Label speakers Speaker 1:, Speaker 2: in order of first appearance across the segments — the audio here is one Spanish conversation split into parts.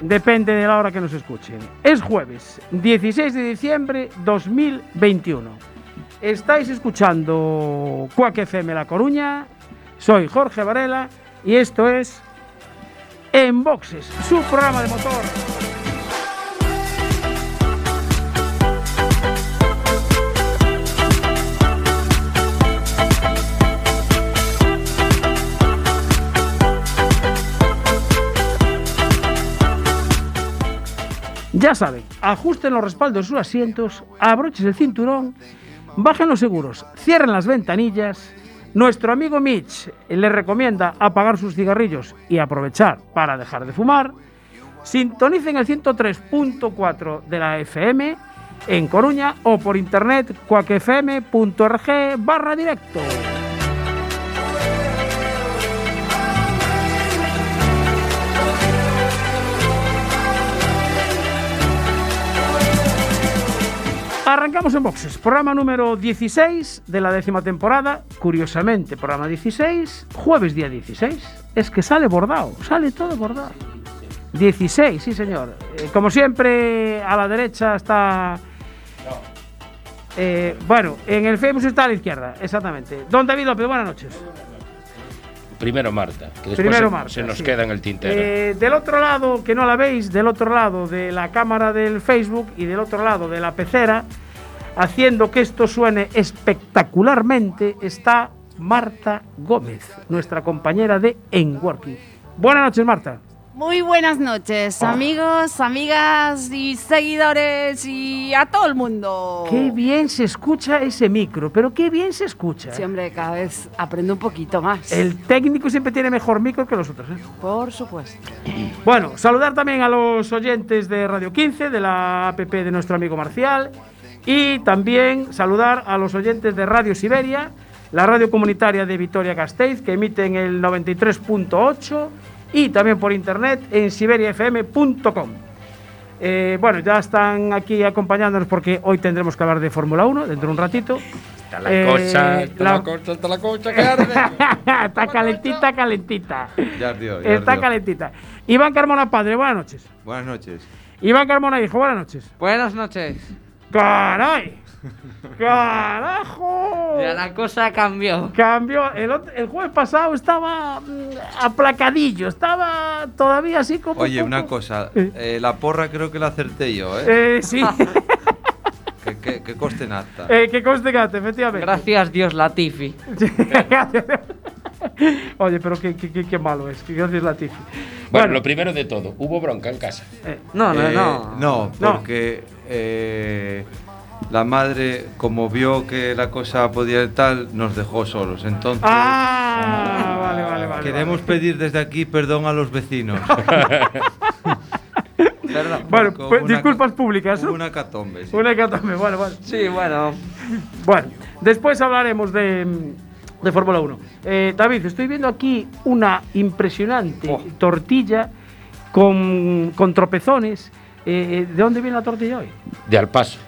Speaker 1: Depende de la hora que nos escuchen. Es jueves 16 de diciembre 2021. Estáis escuchando Cuac FM La Coruña, soy Jorge Varela y esto es En Boxes, su programa de motor. Ya saben, ajusten los respaldos de sus asientos, abrochen el cinturón, bajen los seguros, cierren las ventanillas. Nuestro amigo Mitch les recomienda apagar sus cigarrillos y aprovechar para dejar de fumar. Sintonicen el 103.4 de la FM en Coruña o por internet cuacfm.org barra directo. Arrancamos en boxes, programa número 16 de la décima temporada, curiosamente programa 16, jueves día 16, es que sale bordado, sale todo bordado. 16, sí señor. Eh, como siempre, a la derecha está... Eh, bueno, en el Facebook está a la izquierda, exactamente. Don David López, buenas noches.
Speaker 2: Primero Marta, que después
Speaker 1: Primero
Speaker 2: se,
Speaker 1: Marta,
Speaker 2: se nos
Speaker 1: sí.
Speaker 2: queda en el tintero.
Speaker 1: Eh, del otro lado, que no la veis, del otro lado de la cámara del Facebook y del otro lado de la pecera, haciendo que esto suene espectacularmente, está Marta Gómez, nuestra compañera de En Working. Buenas noches, Marta.
Speaker 3: Muy buenas noches, amigos, amigas y seguidores y a todo el mundo.
Speaker 1: Qué bien se escucha ese micro, pero qué bien se escucha.
Speaker 3: Sí, hombre, cada vez aprendo un poquito más.
Speaker 1: El técnico siempre tiene mejor micro que los otros. ¿eh?
Speaker 3: Por supuesto.
Speaker 1: Bueno, saludar también a los oyentes de Radio 15, de la app de nuestro amigo Marcial, y también saludar a los oyentes de Radio Siberia, la radio comunitaria de Vitoria-Gasteiz, que emite en el 93.8 y también por internet en siberiafm.com. Eh, bueno, ya están aquí acompañándonos porque hoy tendremos que hablar de Fórmula 1 dentro de un ratito.
Speaker 2: Está la
Speaker 1: Eh,
Speaker 2: cosa, está la...
Speaker 1: la-
Speaker 2: cosa, está la cosa que arde.
Speaker 1: está calentita, calentita.
Speaker 4: Ya ardió, ya
Speaker 1: Está
Speaker 4: ardió.
Speaker 1: calentita. Iván Carmona Padre, buenas noches.
Speaker 4: Buenas noches.
Speaker 1: Iván Carmona Hijo, buenas noches.
Speaker 5: Buenas noches.
Speaker 1: ¡Caray! ¡Carajo!
Speaker 5: Ya la cosa cambió.
Speaker 1: Cambió. El, el jueves pasado estaba mm, aplacadillo, estaba todavía así como.
Speaker 4: Oye,
Speaker 1: un
Speaker 4: una cosa.
Speaker 1: Eh.
Speaker 4: eh, la porra creo que la acerté yo, ¿eh?
Speaker 1: Eh, sí,
Speaker 4: Que, que, que coste nata.
Speaker 1: eh, que conste que efectivamente.
Speaker 5: Gracias Dios Latifi.
Speaker 1: Oye, pero qué, qué, qué- qué malo es. Que gracias, Latifi.
Speaker 2: Bueno, lo primero de todo, hubo bronca en casa.
Speaker 1: eh,
Speaker 5: No, no,
Speaker 4: Eh,
Speaker 5: no.
Speaker 4: No,
Speaker 1: No.
Speaker 4: porque eh, la madre, como vio que la cosa podía ir tal, nos dejó solos. Entonces,
Speaker 1: Ah, vale, vale, vale.
Speaker 4: queremos
Speaker 1: vale.
Speaker 4: pedir desde aquí perdón a los vecinos.
Speaker 5: Perdón.
Speaker 1: Bueno, pues,
Speaker 4: una-
Speaker 1: disculpas públicas,
Speaker 4: una catombe. sí.
Speaker 1: Una hecatombe, bueno, bueno.
Speaker 5: Sí, bueno.
Speaker 1: Bueno, después hablaremos de, de Fórmula 1. Eh, David, estoy viendo aquí una impresionante
Speaker 2: Oh.
Speaker 1: tortilla con, con tropezones. Eh, eh, ¿De dónde viene la tortilla hoy?
Speaker 2: De al paso.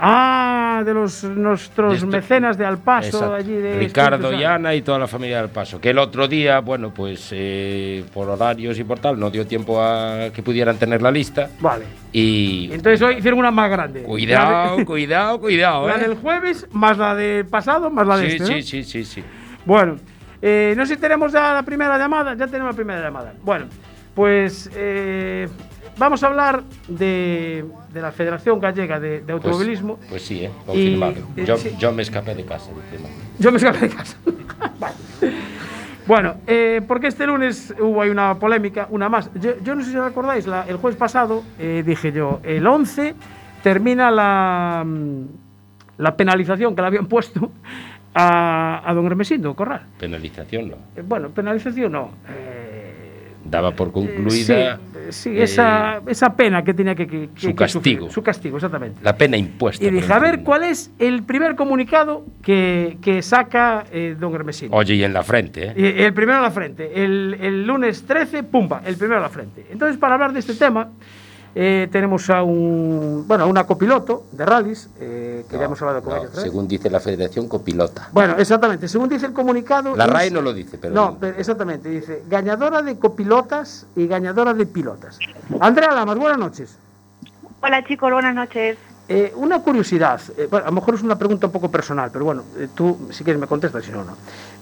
Speaker 1: Ah, de los nuestros
Speaker 2: De este-
Speaker 1: mecenas de Alpaso,
Speaker 2: Exacto.
Speaker 1: allí de
Speaker 2: Ricardo y. Ana y toda la familia del Paso. Que el otro día, bueno, pues eh, por horarios y por tal, no dio tiempo a que pudieran tener la lista.
Speaker 1: Vale.
Speaker 2: Y
Speaker 1: Entonces hoy hicieron una más grande.
Speaker 2: cuidado,
Speaker 1: La, de-
Speaker 2: cuidado, cuidado,
Speaker 1: la
Speaker 2: ¿eh?
Speaker 1: del jueves, más la del pasado, más la de
Speaker 2: Sí,
Speaker 1: este.
Speaker 2: sí,
Speaker 1: ¿no?
Speaker 2: sí, sí, sí.
Speaker 1: Bueno, eh, no sé si tenemos ya la primera llamada. Ya tenemos la primera llamada. Bueno, pues eh, vamos a hablar de, de la Federación Gallega de, de
Speaker 2: Pues-
Speaker 1: Automovilismo.
Speaker 2: Pues, sí, ¿eh? confirmado.
Speaker 1: Y-
Speaker 2: yo,
Speaker 1: sí.
Speaker 2: yo me escapé de casa. no.
Speaker 1: Yo me escapé de casa. Vale. Bueno, eh, porque este lunes hubo ahí una polémica, una más. Yo, yo no sé si recordáis, la- el jueves pasado eh, dije yo, el 11 termina la, mm, la penalización que le habían puesto a, a don Hermesindo Corral.
Speaker 2: Penalización no.
Speaker 1: Eh, bueno, penalización no. eh,
Speaker 2: Daba por
Speaker 1: eh,
Speaker 2: concluida
Speaker 1: sí, eh, sí,
Speaker 2: eh,
Speaker 1: esa, esa pena que tenía que,
Speaker 2: su
Speaker 1: que
Speaker 2: castigo.
Speaker 1: sufrir. Su castigo, exactamente.
Speaker 2: la pena impuesta.
Speaker 1: Y dije, a ver. ¿cuál es el primer comunicado que, que saca eh, don Hermesindo?
Speaker 2: Oye, y en la frente, ¿eh?
Speaker 1: Y el primero a la frente. El, el lunes 13, pumba, el primero a la frente. Entonces, para hablar de este tema, eh, tenemos a un bueno, a una copiloto de rallies, eh, que ya hemos hablado con
Speaker 2: No,
Speaker 1: ella
Speaker 2: según dice la Federación Copilota.
Speaker 1: Bueno, exactamente. Según dice el comunicado.
Speaker 2: La
Speaker 1: es-
Speaker 2: RAE no lo dice, pero.
Speaker 1: No, pero exactamente. Dice ganadora de copilotas y ganadora de pilotas. Andrea Lamas, buenas noches.
Speaker 6: Hola chicos, buenas noches.
Speaker 1: Eh, una curiosidad, eh, bueno, a lo mejor es una pregunta un poco personal, pero bueno, eh, tú si quieres me contestas, si no, no.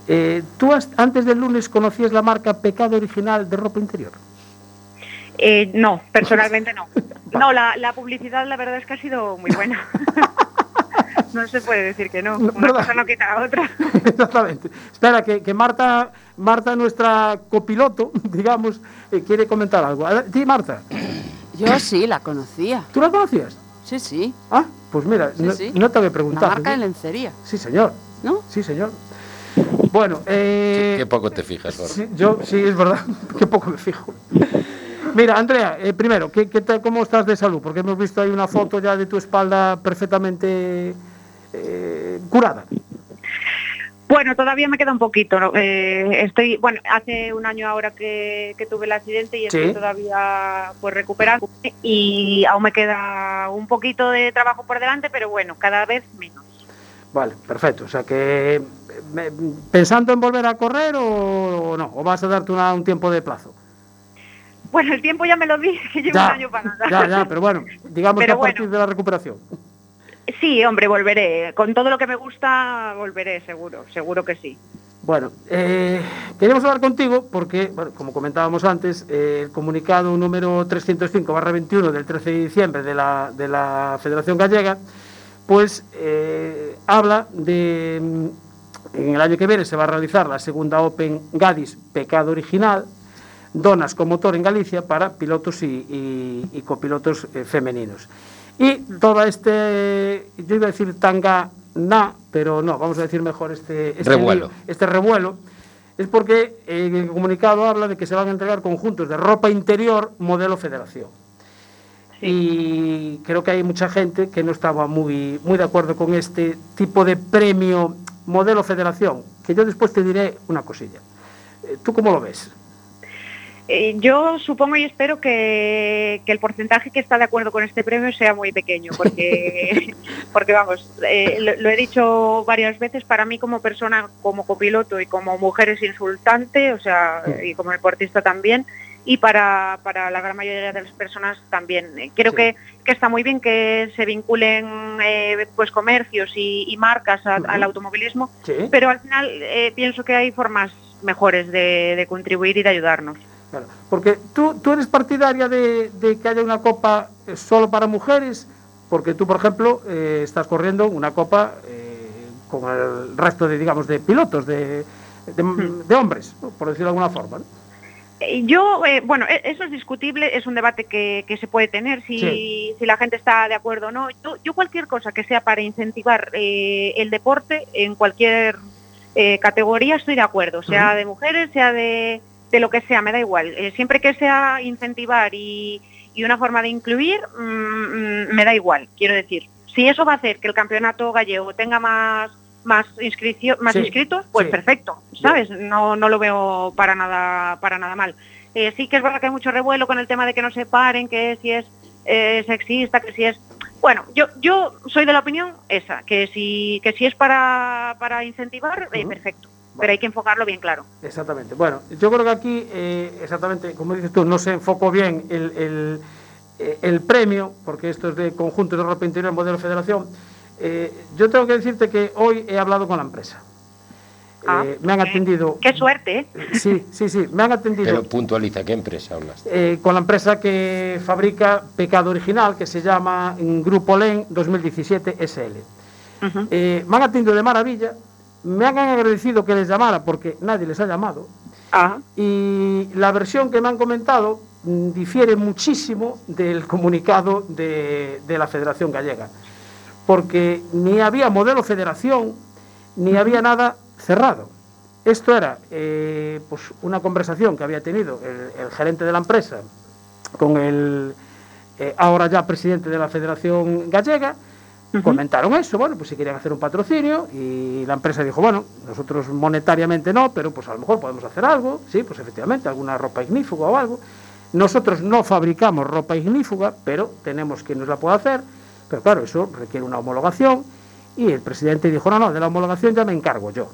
Speaker 1: Eh, ¿Tú has- antes del lunes conocías la marca Pecado Original de ropa interior?
Speaker 6: Eh, no, personalmente no. No, la, la publicidad la verdad es que ha sido muy buena. No se puede decir que no. Una
Speaker 1: ¿verdad?
Speaker 6: cosa no quita la otra.
Speaker 1: Exactamente. Espera, que, que Marta, Marta, nuestra copiloto, digamos, eh, quiere comentar algo. Sí, Marta,
Speaker 3: Yo sí la conocía.
Speaker 1: ¿tú la conocías?
Speaker 3: Sí, sí.
Speaker 1: Ah, pues mira,
Speaker 3: Sí,
Speaker 1: no,
Speaker 3: sí.
Speaker 1: no te había
Speaker 3: Una
Speaker 1: preguntado.
Speaker 3: marca de
Speaker 1: ¿sí?
Speaker 3: lencería,
Speaker 1: Sí, señor.
Speaker 3: ¿no?
Speaker 1: Sí, señor. Bueno, eh,
Speaker 2: Qué poco te fijas.
Speaker 1: Sí, yo sí, es verdad, que poco me fijo. Mira, Andrea, eh, primero, ¿qué, qué tal- ¿cómo estás de salud? Porque hemos visto ahí una foto ya de tu espalda perfectamente eh, curada.
Speaker 6: Bueno, todavía me queda un poquito. ¿no? Eh, estoy, bueno, hace un año ahora que, que tuve el accidente y estoy
Speaker 1: Sí.
Speaker 6: todavía pues recuperando y aún me queda un poquito de trabajo por delante, pero bueno, cada vez menos.
Speaker 1: Vale, perfecto. O sea que, ¿pensando en volver a correr o, o no? ¿O vas a darte una- un tiempo de plazo?
Speaker 6: Bueno, el tiempo ya me lo di, que llevo un año para nada.
Speaker 1: ya, ya, pero bueno, digamos
Speaker 6: Pero
Speaker 1: que a partir
Speaker 6: bueno.
Speaker 1: de la recuperación.
Speaker 6: Sí, hombre, volveré. Con todo lo que me gusta, volveré, seguro, seguro que sí.
Speaker 1: Bueno, eh, queríamos hablar contigo porque, bueno, como comentábamos antes, eh, el comunicado número 305-21 del 13 de diciembre de la, de la Federación Gallega, pues eh, habla de, mm, en el año que viene se va a realizar la segunda Open Gadis Pecado Original, donas con motor en Galicia para pilotos y, y- y copilotos eh, femeninos. Y toda este, yo iba a decir tanga na, pero no, vamos a decir mejor este, este
Speaker 2: Revuelo.
Speaker 1: lío, este revuelo, es porque eh, el comunicado habla de que se van a entregar conjuntos de ropa interior modelo federación. Y creo que hay mucha gente que no estaba muy, muy de acuerdo con este tipo de premio modelo federación, que yo después te diré una cosilla. Eh, ¿Tú cómo lo ves?
Speaker 6: Eh, yo supongo y espero que, que el porcentaje que está de acuerdo con este premio sea muy pequeño, porque, porque vamos, eh, lo, lo he dicho varias veces, para mí como persona, como copiloto y como mujer es insultante, o sea, y como deportista también, y para, para la gran mayoría de las personas también. Eh, Creo
Speaker 1: Sí.
Speaker 6: que, que está muy bien que se vinculen eh, pues comercios y, y marcas a- al automovilismo,
Speaker 1: Sí.
Speaker 6: pero al final eh, pienso que hay formas mejores de, de contribuir y de ayudarnos.
Speaker 1: Claro, porque tú, tú eres partidaria de, de que haya una copa eh, solo para mujeres, porque tú, por ejemplo, eh, estás corriendo una copa eh, con el resto de, digamos, de pilotos, de, de, de hombres, por decirlo de alguna forma. ¿no?
Speaker 6: Yo, eh, bueno, e- eso es discutible, es un debate que, que se puede tener si,
Speaker 1: Sí.
Speaker 6: si la gente está de acuerdo o no. Yo, yo cualquier cosa que sea para incentivar eh, el deporte en cualquier categoría estoy de acuerdo, sea de mujeres, sea de, de lo que sea, me da igual. Eh, siempre que sea incentivar y, y una forma de incluir, mm, mm, me da igual. Quiero decir, Si eso va a hacer que el campeonato gallego tenga más más inscripción, más
Speaker 1: Sí,
Speaker 6: inscritos, pues
Speaker 1: sí.
Speaker 6: perfecto, ¿sabes? No, no lo veo para nada, para nada mal. Eh, sí que es verdad que hay mucho revuelo con el tema de que no se paren, que si es eh, sexista, que si es bueno, yo, yo soy de la opinión esa, que si, que si es para, para incentivar, eh, perfecto. Pero hay que enfocarlo bien claro.
Speaker 1: Exactamente. Bueno, yo creo que aquí, eh, exactamente, como dices tú, no se enfocó bien el, el, eh, el premio, porque esto es de conjunto de ropa interior modelo federación. Eh, yo tengo que decirte que hoy he hablado con la empresa.
Speaker 6: Ah,
Speaker 1: Eh, me han atendido.
Speaker 6: Qué suerte, ¿eh?
Speaker 1: Sí, sí, sí, me han atendido.
Speaker 2: Pero puntualiza, ¿qué empresa hablas?
Speaker 1: eh, con la empresa que fabrica Pecado Original, que se llama Grupo LEN 2017 SL.
Speaker 6: Ujú.
Speaker 1: Eh, me han atendido de maravilla, me han agradecido que les llamara porque nadie les ha llamado. Y la versión que me han comentado mm, difiere muchísimo del comunicado de, de la Federación Gallega, porque ni había modelo federación, ni había nada cerrado. Esto era eh, pues una conversación que había tenido el, el gerente de la empresa con el eh, ahora ya presidente de la Federación Gallega. Comentaron eso, bueno, pues si querían hacer un patrocinio y la empresa dijo, bueno, nosotros monetariamente no, pero pues a lo mejor podemos hacer algo, sí, pues efectivamente, alguna ropa ignífuga o algo. Nosotros no fabricamos ropa ignífuga, pero tenemos quien nos la pueda hacer, pero claro, eso requiere una homologación y el presidente dijo, no, no, de la homologación ya me encargo yo.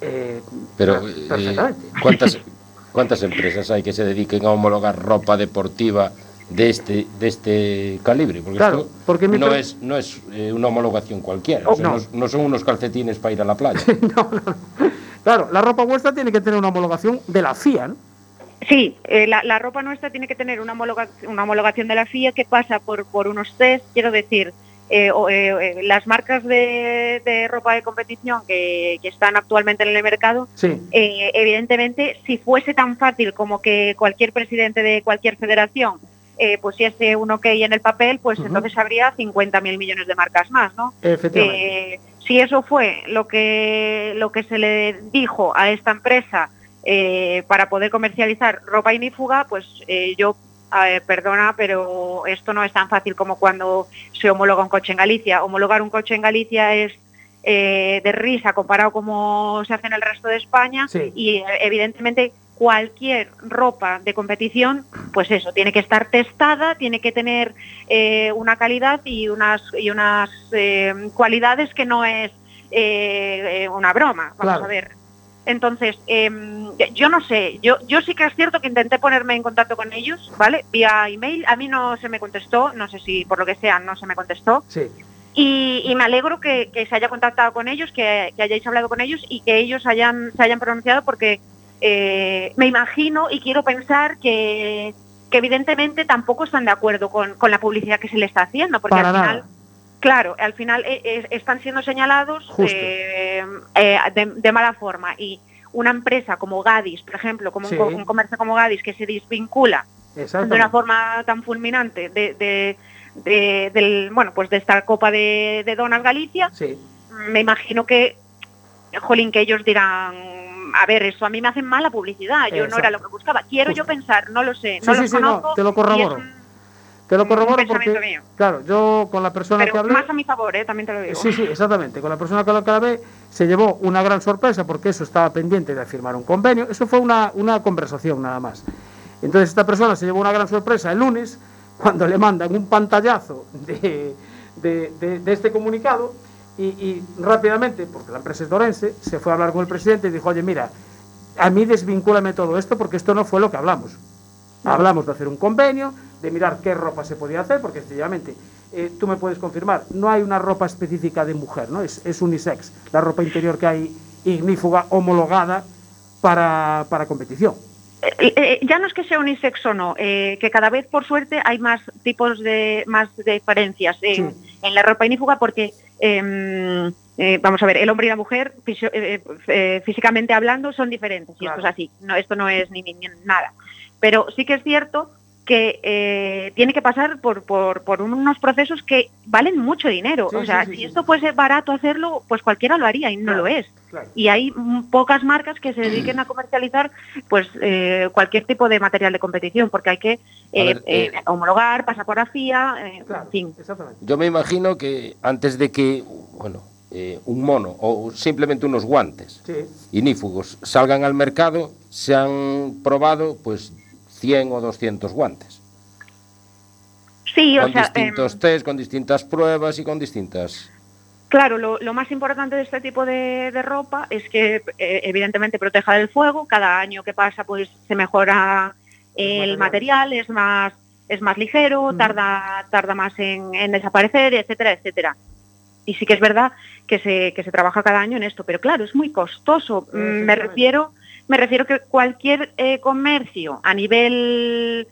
Speaker 1: Eh,
Speaker 2: Pero,
Speaker 1: per-
Speaker 2: eh,
Speaker 1: perfectamente.
Speaker 2: ¿cuántas, ¿cuántas empresas hay que se dediquen a homologar ropa deportiva de este, de este calibre? Porque
Speaker 1: Claro,
Speaker 2: esto
Speaker 1: porque
Speaker 2: no,
Speaker 1: pre-
Speaker 2: es, no es eh, una homologación cualquiera.
Speaker 1: Oh,
Speaker 2: o sea,
Speaker 1: no.
Speaker 2: no. no son unos calcetines para ir a la playa.
Speaker 1: No, no, no. Claro, la ropa vuestra tiene que tener una homologación de la FIA, ¿no?
Speaker 6: Sí, eh, la, la ropa nuestra tiene que tener una, homologa- una homologación de la FIA que pasa por, por unos test, quiero decir, eh, o, eh, eh, las marcas de, de ropa de competición que, que están actualmente en el mercado,
Speaker 1: Sí,
Speaker 6: eh, evidentemente, si fuese tan fácil como que cualquier presidente de cualquier federación eh, pusiese un ok en el papel, pues entonces habría 50.000 millones de marcas más, ¿no?
Speaker 1: efectivamente.
Speaker 6: Eh, si eso fue lo que, lo que se le dijo a esta empresa eh, para poder comercializar ropa inífuga, pues eh, yo, eh, perdona, pero esto no es tan fácil como cuando se homologa un coche en Galicia. Homologar un coche en Galicia es eh, de risa comparado como se hace en el resto de España
Speaker 1: Sí.
Speaker 6: y eh, evidentemente cualquier ropa de competición, pues eso, tiene que estar testada, tiene que tener eh, una calidad y unas, y unas eh, cualidades que no es eh, eh, una broma, vamos
Speaker 1: Claro.
Speaker 6: a ver. Entonces, em, yo no sé, yo, yo sí que es cierto que intenté ponerme en contacto con ellos, ¿vale? Vía email, a mí no se me contestó, no sé si por lo que sea no se me contestó,
Speaker 1: Sí,
Speaker 6: y, y me alegro que, que se haya contactado con ellos, que, que hayáis hablado con ellos y que ellos hayan, se hayan pronunciado porque eh, me imagino y quiero pensar que, que evidentemente tampoco están de acuerdo con, con la publicidad que se le está haciendo, porque
Speaker 1: para
Speaker 6: al final,
Speaker 1: nada.
Speaker 6: claro, al final eh, eh, están siendo señalados eh, de, de mala forma y una empresa como Gadis, por ejemplo, como un
Speaker 1: Sí.
Speaker 6: co- un, comercio como Gadis que se desvincula de una forma tan fulminante de, de- de- del bueno pues de esta Copa de, de Donas Galicia,
Speaker 1: Sí,
Speaker 6: me imagino que jolín que ellos dirán a ver, eso a mí me hacen mala publicidad, yo no era lo que buscaba. Quiero yo pensar, no lo sé, no
Speaker 1: sí,
Speaker 6: los
Speaker 1: sí, no,
Speaker 6: conozco.
Speaker 1: te lo corroboro. te lo corroboro porque,
Speaker 6: mío.
Speaker 1: claro, yo con la persona que hablé...
Speaker 6: más a mi favor, ¿eh? también te lo digo.
Speaker 1: Sí, sí, exactamente. Con la persona con la que hablé se llevó una gran sorpresa porque eso estaba pendiente de firmar un convenio. Eso fue una, una conversación nada más. Entonces esta persona se llevó una gran sorpresa el lunes cuando le mandan un pantallazo de, de- de- de este comunicado y, y rápidamente, porque la empresa es dorense, se fue a hablar con el presidente y dijo, oye, mira, a mí desvincúlame todo esto porque esto no fue lo que hablamos. Hablamos de hacer un convenio, de mirar qué ropa se podía hacer, porque sencillamente eh, tú me puedes confirmar, no hay una ropa específica de mujer, ¿no? Es, es unisex, la ropa interior que hay ignífuga homologada para, para competición.
Speaker 6: Eh, eh, ya no es que sea unisex o no, eh, que cada vez por suerte hay más tipos de más diferencias en, en la ropa inífuga porque em, eh, vamos a ver, el hombre y la mujer fisio- eh, eh, físicamente hablando son diferentes y
Speaker 1: Claro.
Speaker 6: esto es así, no, esto no es ni, ni- ni nada. Pero sí que es cierto que eh, tiene que pasar por, por, por unos procesos que valen mucho dinero.
Speaker 1: Sí,
Speaker 6: o sea,
Speaker 1: sí, sí,
Speaker 6: si
Speaker 1: sí.
Speaker 6: esto fuese barato hacerlo, pues cualquiera lo haría y no
Speaker 1: Claro,
Speaker 6: lo es.
Speaker 1: claro.
Speaker 6: Y hay pocas marcas que se dediquen a comercializar pues eh, cualquier tipo de material de competición, porque hay que eh,
Speaker 2: ver,
Speaker 6: eh,
Speaker 2: eh,
Speaker 6: homologar, pasapografía, eh,
Speaker 1: Claro,
Speaker 6: en fin.
Speaker 1: exactamente.
Speaker 2: Yo me imagino que antes de que, bueno, eh, un mono o simplemente unos guantes
Speaker 1: Sí.
Speaker 2: inífugos salgan al mercado, se han probado pues 100 o 200 guantes.
Speaker 6: Sí, o
Speaker 2: con
Speaker 6: sea,
Speaker 2: distintos
Speaker 6: em,
Speaker 2: test, con distintas pruebas y con distintas...
Speaker 6: Claro, lo, lo más importante de este tipo de, de ropa es que eh, evidentemente proteja del fuego. Cada año que pasa, pues se mejora el material, es más es más ligero, tarda tarda más en, en desaparecer, etcétera, etcétera. Y sí que es verdad que se que se trabaja cada año en esto, pero claro, es muy costoso. Mm, Me refiero me refiero que cualquier eh, comercio a nivel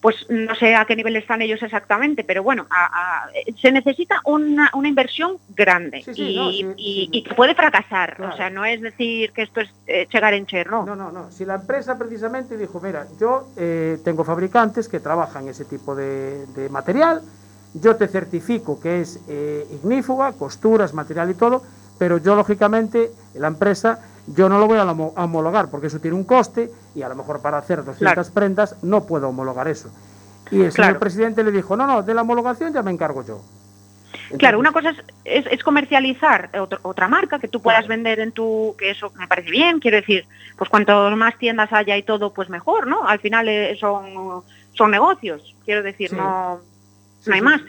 Speaker 6: pues no sé a qué nivel están ellos exactamente, pero bueno, a- a- se necesita una, una inversión grande
Speaker 1: Sí, sí,
Speaker 6: y,
Speaker 1: no, sí,
Speaker 6: y-
Speaker 1: sí.
Speaker 6: y que puede fracasar.
Speaker 1: Claro.
Speaker 6: O sea, no es decir que esto es eh, chegar en cher, no.
Speaker 1: No, no, no. Si la empresa precisamente dijo, mira, yo eh, tengo fabricantes que trabajan ese tipo de, de material, yo te certifico que es eh, ignífuga, costuras, material y todo, pero yo lógicamente, la empresa, yo no lo voy a homo- a homologar porque eso tiene un coste y a lo mejor para hacer 200
Speaker 6: Claro.
Speaker 1: prendas no puedo homologar eso. Y el señor presidente le dijo, no, no, de la homologación ya me encargo yo.
Speaker 6: Claro, una cosa es, es- es comercializar otro- otra marca que tú puedas vender en tu, que eso me parece bien, quiero decir, pues cuanto más tiendas haya y todo, pues mejor, ¿no? Al final eh, son, son negocios, quiero decir,
Speaker 1: Sí.
Speaker 6: no,
Speaker 1: Sí,
Speaker 6: no hay
Speaker 1: sí,
Speaker 6: más.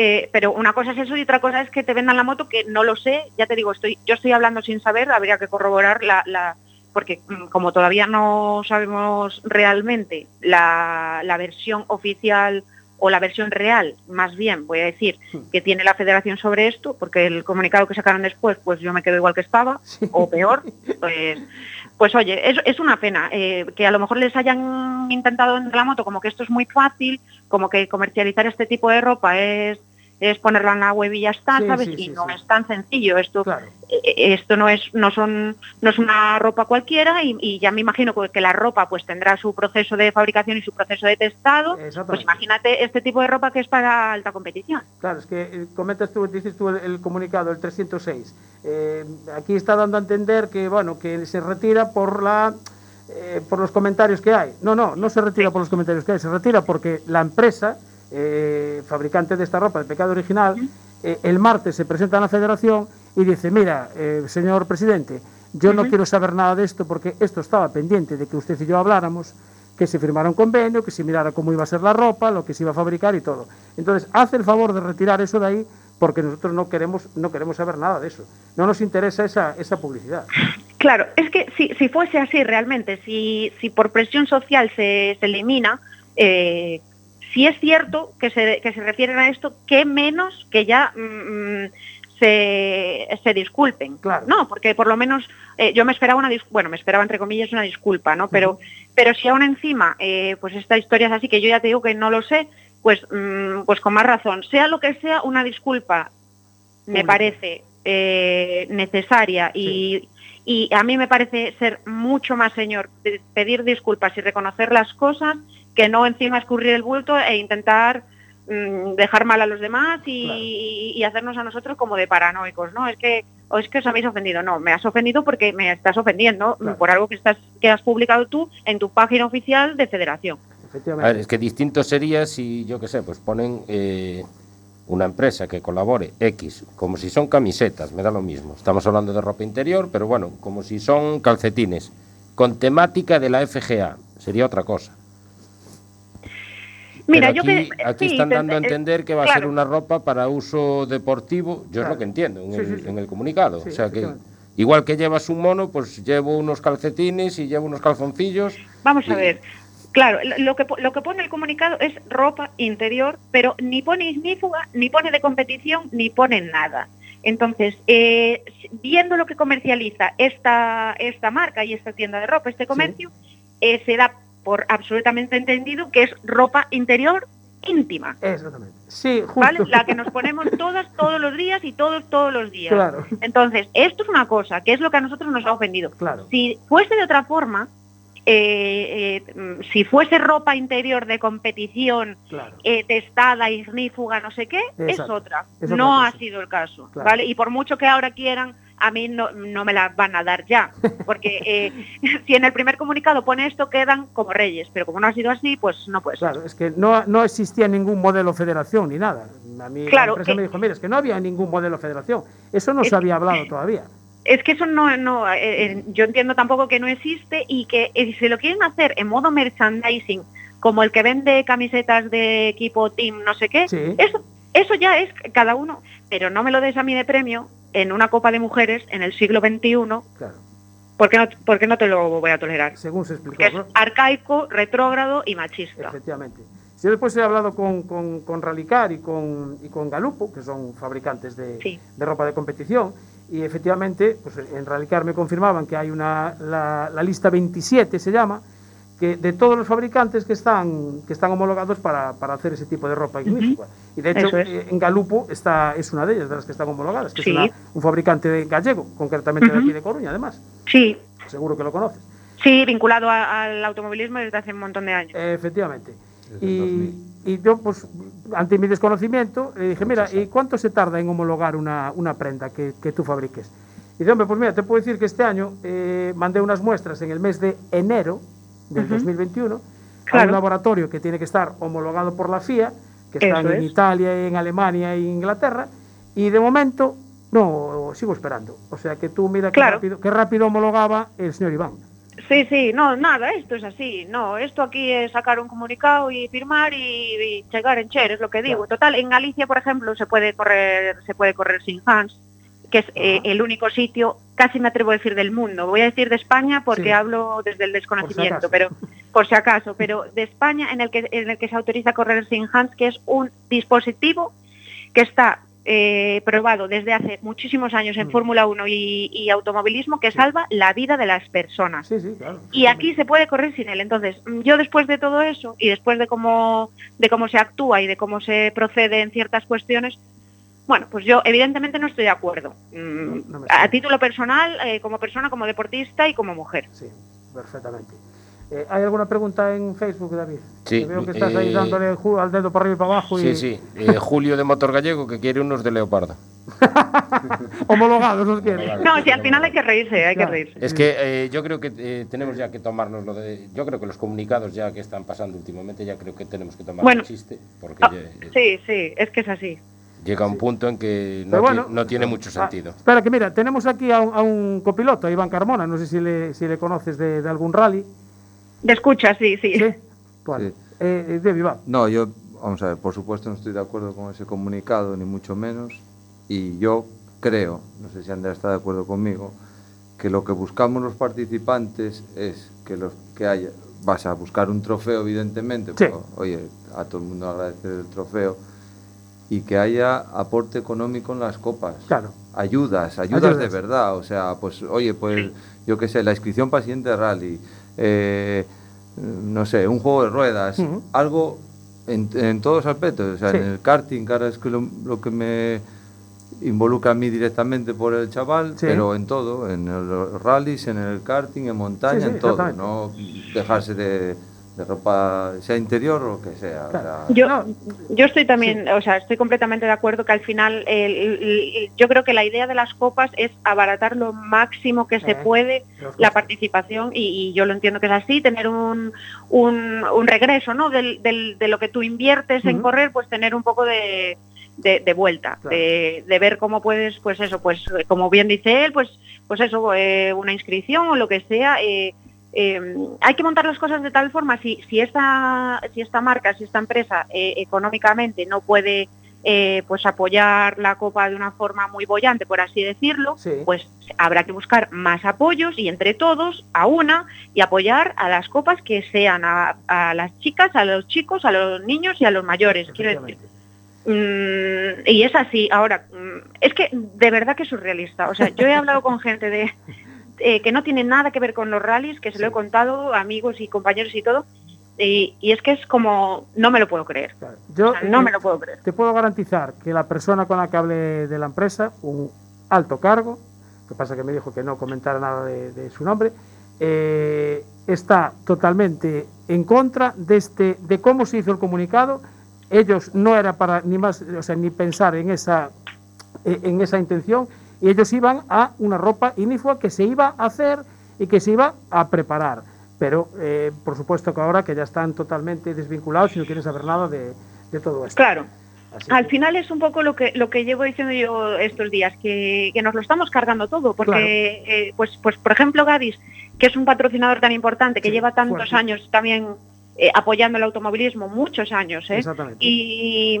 Speaker 6: Eh, pero una cosa es eso y otra cosa es que te vendan la moto que no lo sé, ya te digo, estoy, yo estoy hablando sin saber, habría que corroborar la, la porque mm, como todavía no sabemos realmente la, la versión oficial o la versión real, más bien, voy a decir, que tiene la federación sobre esto, porque el comunicado que sacaron después, pues yo me quedo igual que estaba, o peor, pues, pues oye, es, es una pena eh, que a lo mejor les hayan intentado en la moto como que esto es muy fácil, como que comercializar este tipo de ropa es, es ponerla en la web y ya está,
Speaker 1: Sí,
Speaker 6: ¿sabes?
Speaker 1: sí,
Speaker 6: y
Speaker 1: sí,
Speaker 6: no es tan sencillo esto.
Speaker 1: Claro.
Speaker 6: eh, Esto no es, no son, no es una ropa cualquiera y, y ya me imagino que la ropa pues tendrá su proceso de fabricación y su proceso de testado. Pues imagínate este tipo de ropa que es para alta competición.
Speaker 1: Claro, es que eh, comentas tú, dices tú el, el comunicado, el 306. Eh, aquí está dando a entender que, bueno, que se retira por la eh, por los comentarios que hay. No, no, no se retira por los comentarios que hay, se retira porque la empresa, eh, fabricante de esta ropa de pecado original, eh, el martes se presenta a la federación y dice, mira, eh, señor presidente, yo no quiero saber nada de esto porque esto estaba pendiente de que usted y yo habláramos, que se firmara un convenio, que se mirara cómo iba a ser la ropa, lo que se iba a fabricar y todo. Entonces, hace el favor de retirar eso de ahí porque nosotros no queremos, no queremos saber nada de eso. No nos interesa esa, esa publicidad.
Speaker 6: Claro, es que si, si fuese así realmente, si, si por presión social se, se elimina, eh, si es cierto que se, que se refieren a esto, qué menos que ya mm, mm, se, se disculpen.
Speaker 1: Claro.
Speaker 6: No, porque por lo menos eh, yo me esperaba una bueno, me esperaba entre comillas una disculpa, ¿no? Pero, pero si aún encima, eh, pues esta historia es así, que yo ya te digo que no lo sé, pues, mm, pues con más razón. Sea lo que sea, una disculpa me parece eh, necesaria y, y a mí me parece ser mucho más señor pe- pedir disculpas y reconocer las cosas que no encima escurrir el bulto e intentar mm, dejar mal a los demás y,
Speaker 1: Claro.
Speaker 6: y hacernos a nosotros como de paranoicos, ¿no? Es que o es que os habéis ofendido, no, me has ofendido porque me estás ofendiendo
Speaker 1: Claro.
Speaker 6: por algo que estás que has publicado tú en tu página oficial de Federación.
Speaker 2: A ver, es que distinto sería si, yo qué sé, pues ponen eh, una empresa que colabore X, como si son camisetas, me da lo mismo. Estamos hablando de ropa interior, pero bueno, como si son calcetines, con temática de la FGA, sería otra cosa.
Speaker 6: Mira,
Speaker 2: Pero
Speaker 6: yo
Speaker 2: aquí,
Speaker 6: que
Speaker 2: aquí
Speaker 6: sí,
Speaker 2: están dando a
Speaker 6: eh,
Speaker 2: entender que va a ser una ropa para uso deportivo, yo es lo que entiendo en,
Speaker 1: Sí,
Speaker 2: el,
Speaker 1: sí,
Speaker 2: en el comunicado. O sea que igual que llevas un mono, pues llevo unos calcetines y llevo unos calzoncillos.
Speaker 6: Vamos a ver. Claro, lo- que, lo que pone el comunicado es ropa interior, pero ni pone ignífuga, ni pone de competición, ni pone nada. Entonces, eh, viendo lo que comercializa esta, esta marca y esta tienda de ropa, este comercio, eh, se da por absolutamente entendido que es ropa interior íntima,
Speaker 1: Exactamente. Sí, justo.
Speaker 6: ¿vale? La que nos ponemos todas todos los días y todos todos los días.
Speaker 1: Claro,
Speaker 6: Entonces, esto es una cosa, que es lo que a nosotros nos ha ofendido.
Speaker 1: claro.
Speaker 6: Si fuese de otra forma, eh, eh, mm, si fuese ropa interior de competición
Speaker 1: Claro.
Speaker 6: eh, testada, ignífuga, no sé qué, es otra.
Speaker 1: Es
Speaker 6: no ha sido el caso,
Speaker 1: Claro.
Speaker 6: ¿vale? Y por mucho que ahora quieran, a mí no, no me la van a dar ya, porque eh, si en el primer comunicado pone esto, quedan como reyes, pero como no ha sido así, pues no puede ser.
Speaker 1: Claro, es que no, no existía ningún modelo federación ni nada. A mí
Speaker 6: Claro,
Speaker 1: la empresa
Speaker 6: que-
Speaker 1: me dijo, mira, es que no había ningún modelo federación. Eso no se había hablado todavía.
Speaker 6: Es que eso no, no eh, eh, yo entiendo tampoco que no existe y que eh, si lo quieren hacer en modo merchandising, como el que vende camisetas de equipo team, no sé qué,
Speaker 1: Sí.
Speaker 6: eso, eso ya es cada uno, pero no me lo des a mí de premio en una copa de mujeres en el siglo XXI,
Speaker 1: Claro,
Speaker 6: porque no, porque no te lo voy a tolerar.
Speaker 1: según se explicó.
Speaker 6: Que es
Speaker 1: ¿no?
Speaker 6: arcaico, retrógrado y machista.
Speaker 1: Efectivamente. Yo después he hablado con, con, con Ralicar y con, y con Galupo, que son fabricantes de,
Speaker 6: Sí.
Speaker 1: de ropa de competición, y efectivamente, pues en Ralicar me confirmaban que hay una, la, la lista 27, se llama, que de todos los fabricantes que están, que están homologados para, para hacer ese tipo de ropa ignífuga. Y de hecho,
Speaker 6: es.
Speaker 1: eh, en Galupo está, es una de ellas, de las que están homologadas, que
Speaker 6: Sí.
Speaker 1: es una- un fabricante de gallego, concretamente de aquí de Coruña, además.
Speaker 6: Sí,
Speaker 1: Seguro que lo conoces.
Speaker 6: sí, vinculado a- al automovilismo desde hace un montón de años.
Speaker 1: Efectivamente. Y,
Speaker 4: 2000.
Speaker 1: y yo, pues, ante mi desconocimiento, le dije, mira, ¿y cuánto se tarda en homologar una, una prenda que, que tú fabriques? Y dice, hombre, pues mira, te puedo decir que este año eh, mandé unas muestras en el mes de enero del
Speaker 6: Ujú.
Speaker 1: 2021 a
Speaker 6: Claro.
Speaker 1: un laboratorio que tiene que estar homologado por la FIA, que están
Speaker 6: Eso
Speaker 1: en
Speaker 6: es.
Speaker 1: Italia, en Alemania e Inglaterra, y de momento, no, sigo esperando. O sea que tú mira qué, rápido, qué rápido homologaba el señor Iván.
Speaker 6: Sí, sí, no, nada, esto es así. No, esto aquí es sacar un comunicado y firmar y, y checar en Cher, es lo que digo.
Speaker 1: Claro.
Speaker 6: Total, en Galicia, por ejemplo, se puede correr, se puede correr sin Hans, que es eh, el único sitio, casi me atrevo a decir del mundo. Voy a decir de España porque
Speaker 1: Sí.
Speaker 6: hablo desde el desconocimiento, pero por si acaso, pero de España en el que en el que se autoriza correr sin Hans, que es un dispositivo que está eh, probado desde hace muchísimos años en
Speaker 1: Mm.
Speaker 6: Fórmula 1 y, y automovilismo que salva la vida de las personas.
Speaker 1: Sí, sí, claro.
Speaker 6: Y aquí se puede correr sin él. Entonces, mm, yo después de todo eso y después de cómo, de cómo se actúa y de cómo se procede en ciertas cuestiones, bueno, pues yo evidentemente no estoy de acuerdo. Mm,
Speaker 1: No
Speaker 6: a título personal, eh, como persona, como deportista y como mujer.
Speaker 1: Sí, perfectamente. Eh, ¿Hay alguna pregunta en Facebook, David?
Speaker 2: Sí,
Speaker 1: Que veo que estás ahí
Speaker 2: eh,
Speaker 1: dándole al dedo para arriba y para abajo.
Speaker 2: Sí,
Speaker 1: y...
Speaker 2: sí. Eh, Julio de Motor Gallego que quiere unos de leopardo.
Speaker 1: Homologados los quiere.
Speaker 6: No, si al final hay que reírse, hay
Speaker 1: Claro.
Speaker 6: que reírse.
Speaker 2: Es que eh, yo creo que eh, tenemos ya que tomarnos lo de. Yo creo que los comunicados ya que están pasando últimamente, ya creo que tenemos que tomar
Speaker 6: Bueno.
Speaker 2: el chiste, porque
Speaker 6: Ah,
Speaker 2: ya-
Speaker 6: sí, sí, es que es así.
Speaker 2: Llega un punto en que no,
Speaker 1: Pero bueno,
Speaker 2: ti- no tiene mucho
Speaker 1: Ah,
Speaker 2: sentido.
Speaker 1: espera, que mira, tenemos aquí a un, a un copiloto, a Iván Carmona. No sé si le, si le conoces de, de algún rally.
Speaker 6: De escucha, sí, sí.
Speaker 1: ¿Sí? Bueno,
Speaker 4: Sí.
Speaker 1: eh, eh, David, va.
Speaker 4: No, yo, vamos a ver, por supuesto no estoy de acuerdo con ese comunicado, ni mucho menos. Y yo creo, no sé si Andrea está de acuerdo conmigo, que lo que buscamos los participantes es que los que haya, vas a buscar un trofeo, evidentemente,
Speaker 1: Sí.
Speaker 4: pero, oye, a todo el mundo agradecer el trofeo, y que haya aporte económico en las copas.
Speaker 1: Claro.
Speaker 4: Ayudas, ayudas,
Speaker 1: Ayudas.
Speaker 4: de verdad. O sea, pues, oye, pues, yo qué sé, la inscripción para siguiente rally, eh, no sé, un juego de ruedas, algo en, en todos los aspectos. O sea,
Speaker 1: Sí.
Speaker 4: en el karting, que ahora es que lo, lo que me involucra a mí directamente por el chaval,
Speaker 1: Sí.
Speaker 4: pero en todo, en los rallies, en el karting, en montaña,
Speaker 1: Sí,
Speaker 4: en todo. No dejarse de, de ropa, sea interior o que sea. o
Speaker 1: Claro.
Speaker 4: sea,
Speaker 6: Yo,
Speaker 1: No.
Speaker 6: yo estoy también, o sea, estoy completamente de acuerdo que al final, el- el- el- yo creo que la idea de las copas es abaratar lo máximo que se
Speaker 1: Eh,
Speaker 6: puede la participación y, y yo lo entiendo que es así, tener un, un, un regreso, ¿no? Del, del- de lo que tú inviertes en correr, pues tener un poco de, de, de vuelta,
Speaker 1: Claro.
Speaker 6: de, de ver cómo puedes, pues eso, pues como bien dice él, pues, pues eso, eh, una inscripción o lo que sea. eh, eh, hay que montar las cosas de tal forma, si, si, esta, si esta marca, si esta empresa eh, económicamente no puede eh, pues apoyar la copa de una forma muy bollante, por así decirlo,
Speaker 1: Sí.
Speaker 6: pues habrá que buscar más apoyos y entre todos a una y apoyar a las copas que sean a, a las chicas, a los chicos, a los niños y a los mayores. Quiero decir. Mm, y es así. Ahora, mm, es que de verdad que es surrealista. O sea, yo he hablado con gente de eh, que no tiene nada que ver con los rallies, que se lo he contado, amigos y compañeros y todo, y, y es que es como, no me lo puedo creer.
Speaker 1: Claro. Yo,
Speaker 6: O sea, no
Speaker 1: eh,
Speaker 6: me lo puedo creer.
Speaker 1: Te puedo garantizar que la persona con la que hablé de la empresa, un alto cargo, que pasa que me dijo que no comentara nada de, de su nombre, eh, está totalmente en contra de, este, de cómo se hizo el comunicado. Ellos no era para ni más, o sea, ni pensar en esa, eh, en esa intención y ellos iban a una ropa inifua que se iba a hacer y que se iba a preparar. Pero eh, por supuesto que ahora que ya están totalmente desvinculados y no quieren saber nada de, de todo esto.
Speaker 6: Claro.
Speaker 1: Así
Speaker 6: Al
Speaker 1: que-
Speaker 6: final es un poco lo que lo que llevo diciendo yo estos días, que, que nos lo estamos cargando todo, porque
Speaker 1: Claro.
Speaker 6: eh, pues pues por ejemplo Gadis, que es un patrocinador tan importante, que
Speaker 1: Sí,
Speaker 6: lleva tantos
Speaker 1: fuerte.
Speaker 6: años también eh, apoyando el automovilismo, muchos años, ¿eh?
Speaker 1: Exactamente.
Speaker 6: Y y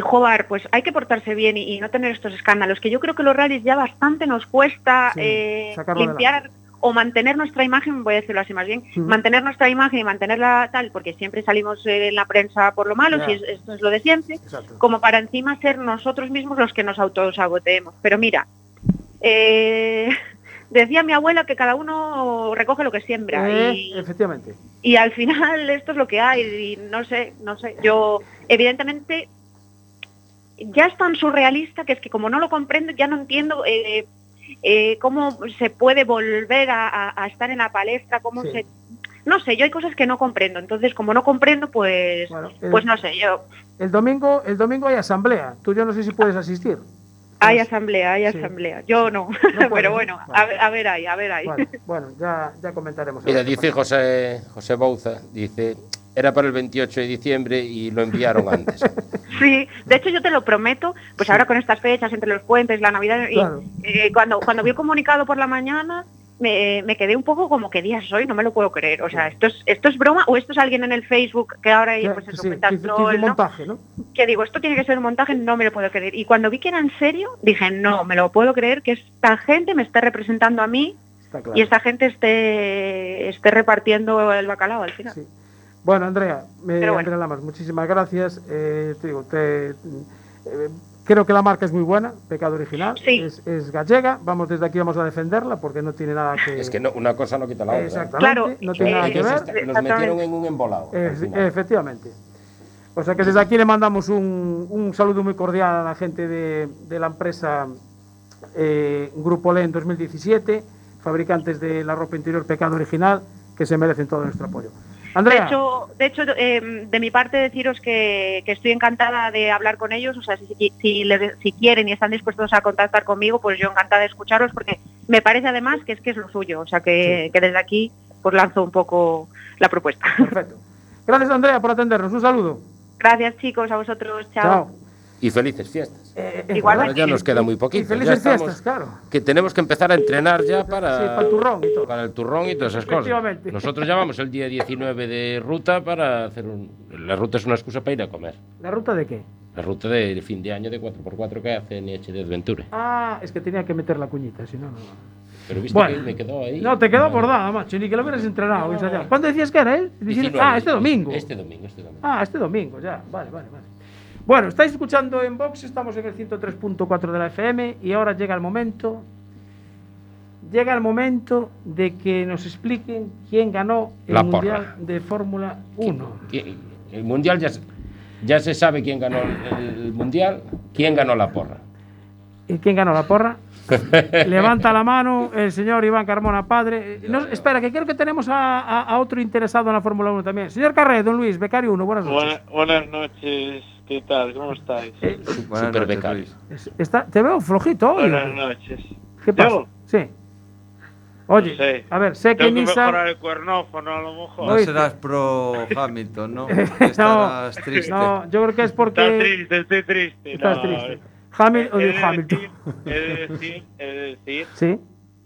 Speaker 6: jugar, pues hay que portarse bien y, y no tener estos escándalos, que yo creo que los rallies ya bastante nos cuesta
Speaker 1: Sí,
Speaker 6: eh, limpiar o mantener nuestra imagen, voy a decirlo así más bien, mantener nuestra imagen y mantenerla tal, porque siempre salimos eh, en la prensa por lo malo, si es- esto es lo de siempre,
Speaker 1: Exacto.
Speaker 6: como para encima ser nosotros mismos los que nos autosaboteemos. Pero mira, eh, decía mi abuela que cada uno recoge lo que siembra
Speaker 1: Eh,
Speaker 6: y,
Speaker 1: efectivamente.
Speaker 6: y al final esto es lo que hay y no sé, no sé, yo evidentemente ya es tan surrealista que es que como no lo comprendo ya no entiendo eh, eh, cómo se puede volver a, a- a estar en la palestra, cómo
Speaker 1: Sí.
Speaker 6: se... No sé, yo hay cosas que no comprendo, entonces como no comprendo, pues,
Speaker 1: Bueno, el,
Speaker 6: pues no sé, yo...
Speaker 1: el domingo, el domingo hay asamblea. Tú yo no sé si puedes asistir.
Speaker 6: Hay asamblea, hay
Speaker 1: sí.
Speaker 6: asamblea. Yo no,
Speaker 1: puedes,
Speaker 6: pero
Speaker 1: ¿no?
Speaker 6: bueno,
Speaker 1: Vale.
Speaker 6: a ver, a ver ahí, a ver ahí.
Speaker 1: Vale, bueno, ya, ya comentaremos.
Speaker 2: Mira, dice. José, José Bouza, dice, era para el 28 de diciembre y lo enviaron antes.
Speaker 6: Sí, de hecho yo te lo prometo, pues ahora con estas fechas, entre los puentes, la Navidad, y eh, cuando, cuando vi el comunicado por la mañana, me, me quedé un poco como que día soy, no me lo puedo creer. O sea, esto es, esto es broma o esto es alguien en el Facebook que ahora
Speaker 1: Ya,
Speaker 6: pues eso
Speaker 1: sí, que hizo- que hizo
Speaker 6: troll,
Speaker 1: un
Speaker 6: ¿no?
Speaker 1: montaje, ¿no?
Speaker 6: que digo, esto tiene que ser un montaje, no me lo puedo creer. Y cuando vi que era en serio, dije, no, me lo puedo creer que esta gente me esté representando a mí
Speaker 1: Está claro.
Speaker 6: y esta gente esté, esté repartiendo el bacalao al final.
Speaker 1: Sí. Bueno, Andrea, me,
Speaker 6: bueno.
Speaker 1: Andrea Lamas, muchísimas gracias. Eh, te digo, te, eh, creo que la marca es muy buena, Pecado Original.
Speaker 6: Sí.
Speaker 1: Es, es gallega, vamos desde aquí vamos a defenderla porque no tiene nada que...
Speaker 2: Es que no, una cosa no quita la otra. ¿eh?
Speaker 1: Exactamente,
Speaker 6: Claro,
Speaker 1: no tiene
Speaker 6: eh,
Speaker 1: nada que
Speaker 2: Ellos
Speaker 1: ver.
Speaker 2: está-
Speaker 6: Exactamente.
Speaker 2: metieron en un embolado.
Speaker 1: efectivamente. O sea que desde aquí le mandamos un, un saludo muy cordial a la gente de, de la empresa eh, Grupo LEN 2017, fabricantes de la ropa interior Pecado Original, que se merecen todo nuestro apoyo.
Speaker 6: De hecho, de, hecho eh, de mi parte deciros que, que estoy encantada de hablar con ellos, o sea, si, si, les- si quieren y están dispuestos a contactar conmigo, pues yo encantada de escucharos, porque me parece además que es que es lo suyo, o sea, que, que desde aquí pues lanzo un poco la propuesta.
Speaker 1: perfecto. Gracias Andrea por atendernos. Un saludo.
Speaker 6: Gracias chicos, a vosotros, chao.
Speaker 1: Chao.
Speaker 2: Y felices fiestas.
Speaker 1: Eh, eh.
Speaker 2: Ahora ya nos queda muy
Speaker 1: y
Speaker 2: poquito. ya
Speaker 1: felices fiestas, claro.
Speaker 2: Que tenemos que empezar a entrenar ya para,
Speaker 1: Sí, para el turrón y todo.
Speaker 2: para el turrón y todas esas cosas. Nosotros ya vamos el día 19 de ruta para hacer un... La ruta es una excusa para ir a comer.
Speaker 1: ¿La ruta de qué?
Speaker 2: La ruta de fin de año de 4x4 que hace NH de Adventure.
Speaker 1: Ah, es que tenía que meter la cuñita, si no, no.
Speaker 2: Pero viste
Speaker 1: Bueno.
Speaker 2: que me quedó ahí.
Speaker 1: No, te quedó acordada, macho, ni que lo hubieras entrenado.
Speaker 2: No.
Speaker 1: ¿Cuándo decías que era él?
Speaker 2: 19,
Speaker 1: ah, este domingo.
Speaker 2: Este domingo, este domingo.
Speaker 1: Ah, este domingo, ya. Vale, vale, vale. Bueno, estáis escuchando en Vox, estamos en el 103.4 de la FM y ahora llega el momento. Llega el momento de que nos expliquen quién ganó el
Speaker 2: La
Speaker 1: Mundial
Speaker 2: porra.
Speaker 1: de Fórmula 1.
Speaker 2: ¿Quién- El mundial ya se, ya se sabe quién ganó el, el mundial, quién ganó la porra.
Speaker 1: ¿Y quién ganó la porra? Levanta la mano el señor Iván Carmona, padre. No, espera, que creo que tenemos a, a- a otro interesado en la Fórmula 1 también. Señor Carré, don Luis, becario 1, buenas noches.
Speaker 7: Buena- buenas noches, ¿qué tal? ¿Cómo estáis?
Speaker 1: Eh,
Speaker 4: Buenas
Speaker 2: Super
Speaker 4: noches,
Speaker 2: becario.
Speaker 1: Está, te veo flojito hoy.
Speaker 7: Buenas noches.
Speaker 1: ¿Qué pasa?
Speaker 7: ¿Yo?
Speaker 1: Sí. Oye,
Speaker 7: No sé.
Speaker 1: a ver, sé que
Speaker 7: Tengo que
Speaker 1: Nissan...
Speaker 7: mejorar el cuernófono a lo mejor.
Speaker 4: No serás pro Hamilton, ¿no? Estarás triste.
Speaker 1: No, yo creo que es
Speaker 7: Estoy
Speaker 1: porque
Speaker 7: triste, estoy triste.
Speaker 1: estás
Speaker 7: no,
Speaker 1: triste. Hamil-
Speaker 7: He de
Speaker 1: Hamilton.
Speaker 7: decir, he de decir, he de decir
Speaker 1: Sí.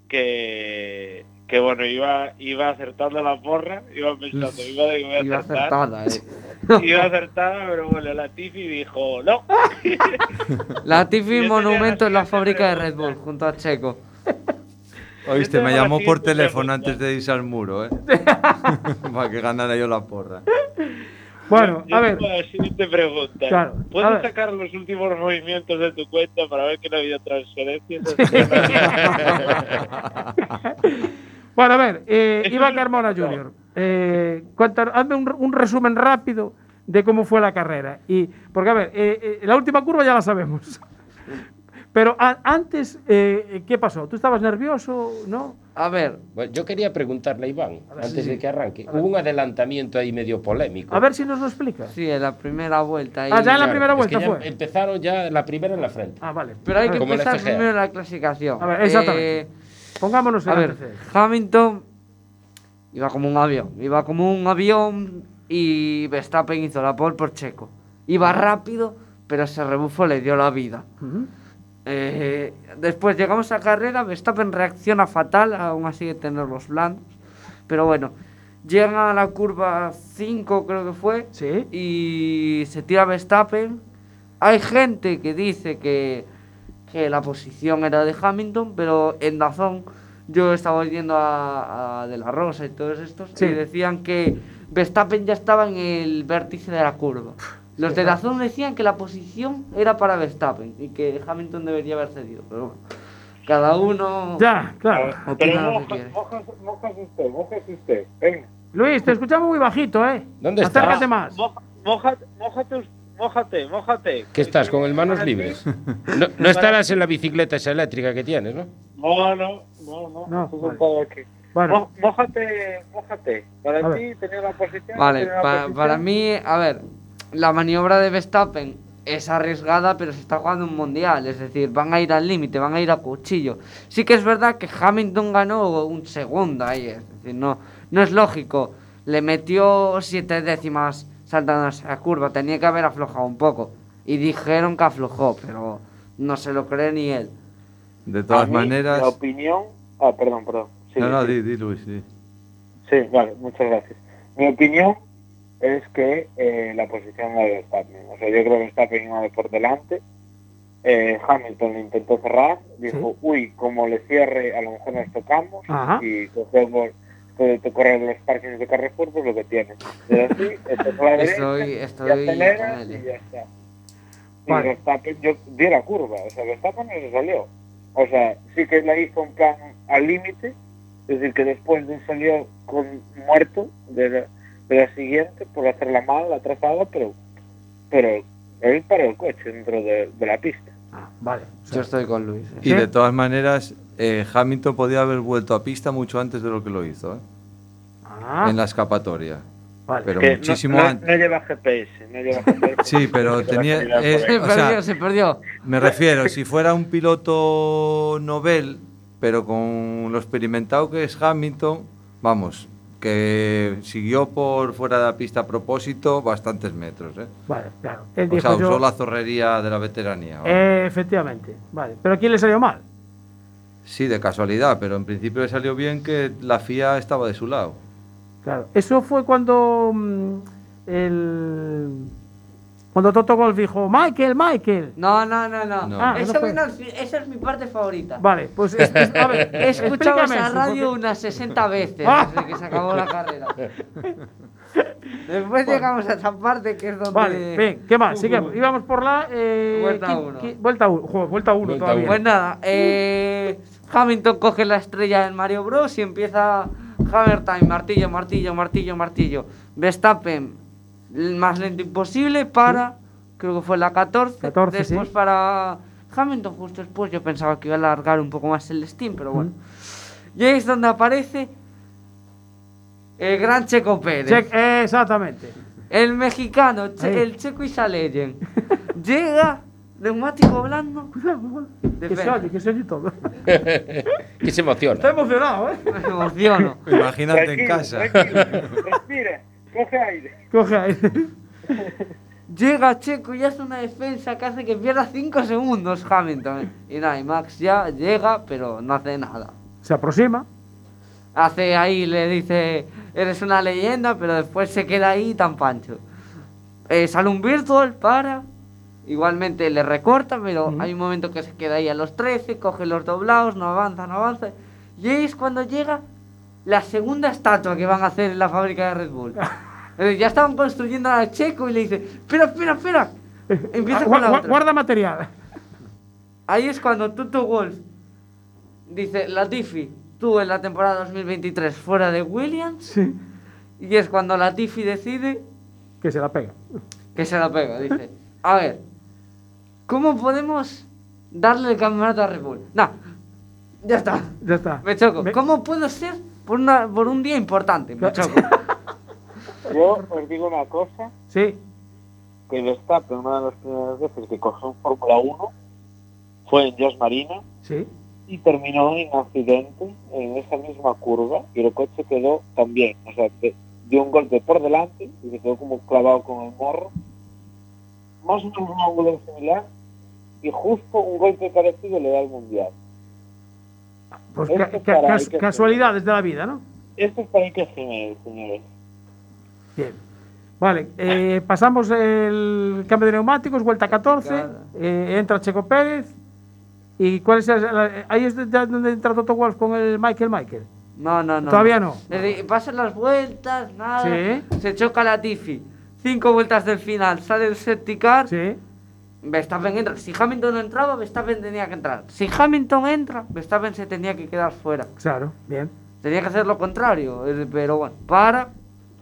Speaker 7: que, que bueno, iba, iba acertando la porra, iba pensando, iba, iba a
Speaker 5: Iba acertada, eh.
Speaker 7: iba acertada, pero bueno, la Tifi dijo, no,
Speaker 5: La Tiffy
Speaker 7: Yo
Speaker 5: Monumento en la fábrica de Red Bull, junto a Checo.
Speaker 4: Oíste, me llamó por teléfono antes de irse al muro, ¿eh? Para que ganara yo la porra.
Speaker 1: Bueno,
Speaker 7: Yo
Speaker 1: a ver.
Speaker 7: la siguiente pregunta.
Speaker 1: Claro,
Speaker 7: ¿Puedes
Speaker 1: ver.
Speaker 7: sacar los últimos movimientos de tu cuenta para ver que no ha habido transferencias?
Speaker 1: Bueno, a ver, eh, Iván Carmona Jr., eh, hazme un, un resumen rápido de cómo fue la carrera. Y, porque, a ver, eh, eh, la última curva ya la sabemos. Pero a- antes, eh, ¿qué pasó? ¿Tú estabas nervioso? ¿No?
Speaker 5: A ver,
Speaker 2: Bueno, yo quería preguntarle a Iván,
Speaker 1: ver,
Speaker 2: antes
Speaker 1: sí,
Speaker 2: de que arranque. Hubo un adelantamiento ahí medio polémico.
Speaker 1: A ver si nos lo explicas.
Speaker 5: sí, en la primera vuelta. ahí-
Speaker 1: Ah, ya en la primera
Speaker 2: es que
Speaker 1: vuelta
Speaker 2: ya
Speaker 1: fue.
Speaker 2: Empezaron ya la primera en la frente.
Speaker 1: Ah, vale.
Speaker 5: Pero hay
Speaker 1: A
Speaker 5: que empezar primero la clasificación.
Speaker 1: A ver, exactamente. Pongámonos en
Speaker 5: a ver. Hamilton iba como un avión. Iba como un avión y Verstappen hizo la pole por Checo. Iba rápido, pero ese rebufo le dio la vida. Eh, después llegamos a carrera, Verstappen reacciona fatal, aún así de tener los blandos. Pero bueno, llegan a la curva 5 creo que fue
Speaker 1: Sí.
Speaker 5: y se tira Verstappen. Hay gente que dice que, que la posición era de Hamilton, pero en Dazón yo estaba oyendo a, a De La Rosa y todos estos
Speaker 1: Sí.
Speaker 5: y decían que Verstappen ya estaba en el vértice de la curva. Los de Dazón decían que la posición era para Verstappen y que Hamilton debería haber cedido, pero bueno, cada uno
Speaker 1: Ya, claro.
Speaker 5: opina
Speaker 7: Pero
Speaker 5: lo que
Speaker 7: moja,
Speaker 5: quiere.
Speaker 7: mojas, mojas usted, mojas usted. Venga.
Speaker 1: Luis, te escuchamos muy bajito, ¿eh?
Speaker 2: ¿Dónde está?
Speaker 1: Acércate más.
Speaker 7: Moja- Mójate, mójate, us- mójate, mójate.
Speaker 2: ¿Qué estás, con el manos libres? No, no estarás en la bicicleta esa eléctrica que tienes, ¿no?
Speaker 7: No, no, no, no.
Speaker 1: No, vale.
Speaker 7: aquí.
Speaker 1: Bueno,
Speaker 7: Mójate, mójate. Para ti, tener la posición.
Speaker 5: Vale,
Speaker 7: tener la
Speaker 5: pa-
Speaker 7: posición.
Speaker 5: para mí, a ver, la maniobra de Verstappen es arriesgada, pero se está jugando un mundial, es decir, van a ir al límite, van a ir a cuchillo. Sí que es verdad que Hamilton ganó un segundo ahí, es decir, no, no es lógico. Le metió siete décimas saltando esa curva, tenía que haber aflojado un poco. Y dijeron que aflojó, pero no se lo cree ni él.
Speaker 4: De
Speaker 7: A
Speaker 4: todas
Speaker 7: mí,
Speaker 4: maneras...
Speaker 7: La opinión. Ah, perdón, perdón. Sí,
Speaker 4: no, no,
Speaker 7: sí.
Speaker 4: di, di, Luis, di.
Speaker 7: Sí, vale, muchas gracias. Mi opinión es que eh, la posición de Verstappen. O sea, yo creo que Verstappen iba de por delante. Eh, Hamilton lo intentó cerrar. Dijo, uy, como le cierre, a lo mejor nos tocamos.
Speaker 1: Ajá.
Speaker 7: Y cogemos de de correr los parkings de Carrefour, pues lo que tiene. Pero así, esto es la
Speaker 5: Estoy-
Speaker 7: derecha,
Speaker 5: estoy
Speaker 7: y
Speaker 5: él.
Speaker 7: y ya está. Y
Speaker 1: Vale.
Speaker 7: Verstappen, yo di la curva, o sea, Verstappen no se salió. O sea, sí que la hizo en plan al límite, es decir, que después de salió con muerto de la, de la siguiente por hacerla mal, la trazada, pero, pero él paró el coche dentro de, de la pista.
Speaker 1: ah, vale. O sea,
Speaker 5: Yo estoy con Luis. eh.
Speaker 4: Y de todas maneras, eh, Hamilton podía haber vuelto a pista mucho antes de lo que lo hizo, ¿eh?
Speaker 1: ah,
Speaker 4: en la escapatoria.
Speaker 1: vale.
Speaker 4: Pero
Speaker 7: Que
Speaker 4: muchísimo
Speaker 7: no,
Speaker 4: antes.
Speaker 7: no lleva GPS, no lleva GPS.
Speaker 4: Sí, pero tenía- eh,
Speaker 5: Se
Speaker 4: o
Speaker 5: perdió,
Speaker 4: sea-
Speaker 5: se perdió.
Speaker 4: Me refiero, si fuera un piloto novel, pero con lo experimentado que es Hamilton, vamos, que siguió por fuera de la pista a propósito bastantes metros, ¿eh?
Speaker 1: Vale, claro. Él
Speaker 4: O
Speaker 1: dijo
Speaker 4: sea,
Speaker 1: yo-
Speaker 4: usó la zorrería de la veteranía. ¿vale?
Speaker 1: Eh, efectivamente. Vale. ¿Pero a quién le salió mal?
Speaker 4: Sí, de casualidad, pero en principio le salió bien que la FIA estaba de su lado.
Speaker 1: Claro. Eso fue cuando mm, el. Cuando Toto Golf dijo, Michael, Michael.
Speaker 5: No, no, no, no.
Speaker 4: No.
Speaker 1: Ah,
Speaker 5: Eso
Speaker 1: no fue.
Speaker 5: fi- esa es mi parte favorita.
Speaker 1: Vale, pues es- es- a ver,
Speaker 5: He escuchado esa radio
Speaker 1: porque-
Speaker 5: unas 60 veces
Speaker 1: Ah.
Speaker 5: desde que se acabó la carrera. Después llegamos a esa parte que es donde.
Speaker 1: Vale, bien, ¿qué más? Sigamos. Íbamos por la. eh,
Speaker 5: Vuelta
Speaker 1: ¿quién-
Speaker 5: uno.
Speaker 1: quién- Vuelta 1. Vuelta 1
Speaker 2: Vuelta
Speaker 1: todavía.
Speaker 2: uno.
Speaker 5: Pues nada, eh, Hamilton coge la estrella del Mario Bros y empieza Hammer Time, martillo, martillo, martillo, martillo. Verstappen, el más lento imposible para, creo que fue la 14.
Speaker 1: 14,
Speaker 5: después
Speaker 1: sí.
Speaker 5: para Hamilton, justo después yo pensaba que iba a alargar un poco más el Steam, pero bueno. Y ahí es donde aparece el gran Checo Pérez.
Speaker 1: Exactamente.
Speaker 5: El mexicano, Che-
Speaker 1: Ahí.
Speaker 5: el Checo Isaleyen. Llega, neumático blando.
Speaker 1: Que se oye, que se oye todo.
Speaker 2: que se emociona.
Speaker 1: Está emocionado, ¿eh?
Speaker 5: Me emociono.
Speaker 4: Imagínate en casa.
Speaker 7: respira, coge aire.
Speaker 1: Coge ahí.
Speaker 5: Llega Checo y hace una defensa que hace que pierda 5 segundos Hamilton. Y nada, y Max ya llega, pero no hace nada.
Speaker 1: Se aproxima.
Speaker 5: Hace ahí, le dice, eres una leyenda, pero después se queda ahí tan pancho. Eh, sale un virtual, para. Igualmente le recorta, pero
Speaker 1: Ujú.
Speaker 5: hay un momento que se queda ahí a los 13, coge los doblados, no avanza, no avanza. Y ahí es cuando llega la segunda estatua que van a hacer en la fábrica de Red Bull. Eh, ya estaban construyendo a Checo y le dice, espera, espera, espera. Empieza con la otra.
Speaker 1: guarda material.
Speaker 5: Ahí es cuando Toto Wolf dice, Latifi, tú en la temporada 2023 fuera de Williams.
Speaker 1: Sí.
Speaker 5: Y es cuando Latifi decide
Speaker 1: Que se la pega.
Speaker 5: que se la pega. Dice, a ver, ¿cómo podemos darle el campeonato a Red Bull. Nah, ya está.
Speaker 1: Ya está.
Speaker 5: Me choco.
Speaker 1: Me-
Speaker 5: ¿Cómo puedo ser por, una, por un día importante? Me choco.
Speaker 7: Yo os digo una cosa,
Speaker 1: Sí,
Speaker 7: que Verstappen, una de las primeras veces que cogió un Fórmula 1, fue en Jos Marina
Speaker 1: sí.
Speaker 7: y terminó en accidente en esa misma curva y el coche quedó también, o sea, que dio un golpe por delante y se quedó como clavado con el morro, más o menos un ángulo similar y justo un golpe parecido le da al mundial.
Speaker 1: Pues ca- cas-
Speaker 7: que-
Speaker 1: casualidades de la vida, ¿no?
Speaker 7: Esto es para Iker Jiménez, señores.
Speaker 1: Bien. Vale, eh, pasamos el cambio de neumáticos, vuelta 14, eh, entra Checo Pérez. ¿Y cuál es el- la- ahí es de- de- donde entra Toto Wolf con el Michael Michael?
Speaker 5: No, no, no.
Speaker 1: Todavía no.
Speaker 5: Decir, Pasan las vueltas, nada.
Speaker 1: Sí.
Speaker 5: Se choca la Tiffy. Cinco vueltas del final, sale el safety car.
Speaker 1: Sí.
Speaker 5: Verstappen entra. Si Hamilton no entraba, Verstappen tenía que entrar. Si Hamilton entra, Verstappen se tenía que quedar fuera.
Speaker 1: Claro, bien.
Speaker 5: Tenía que hacer lo contrario. eh, Pero bueno, para.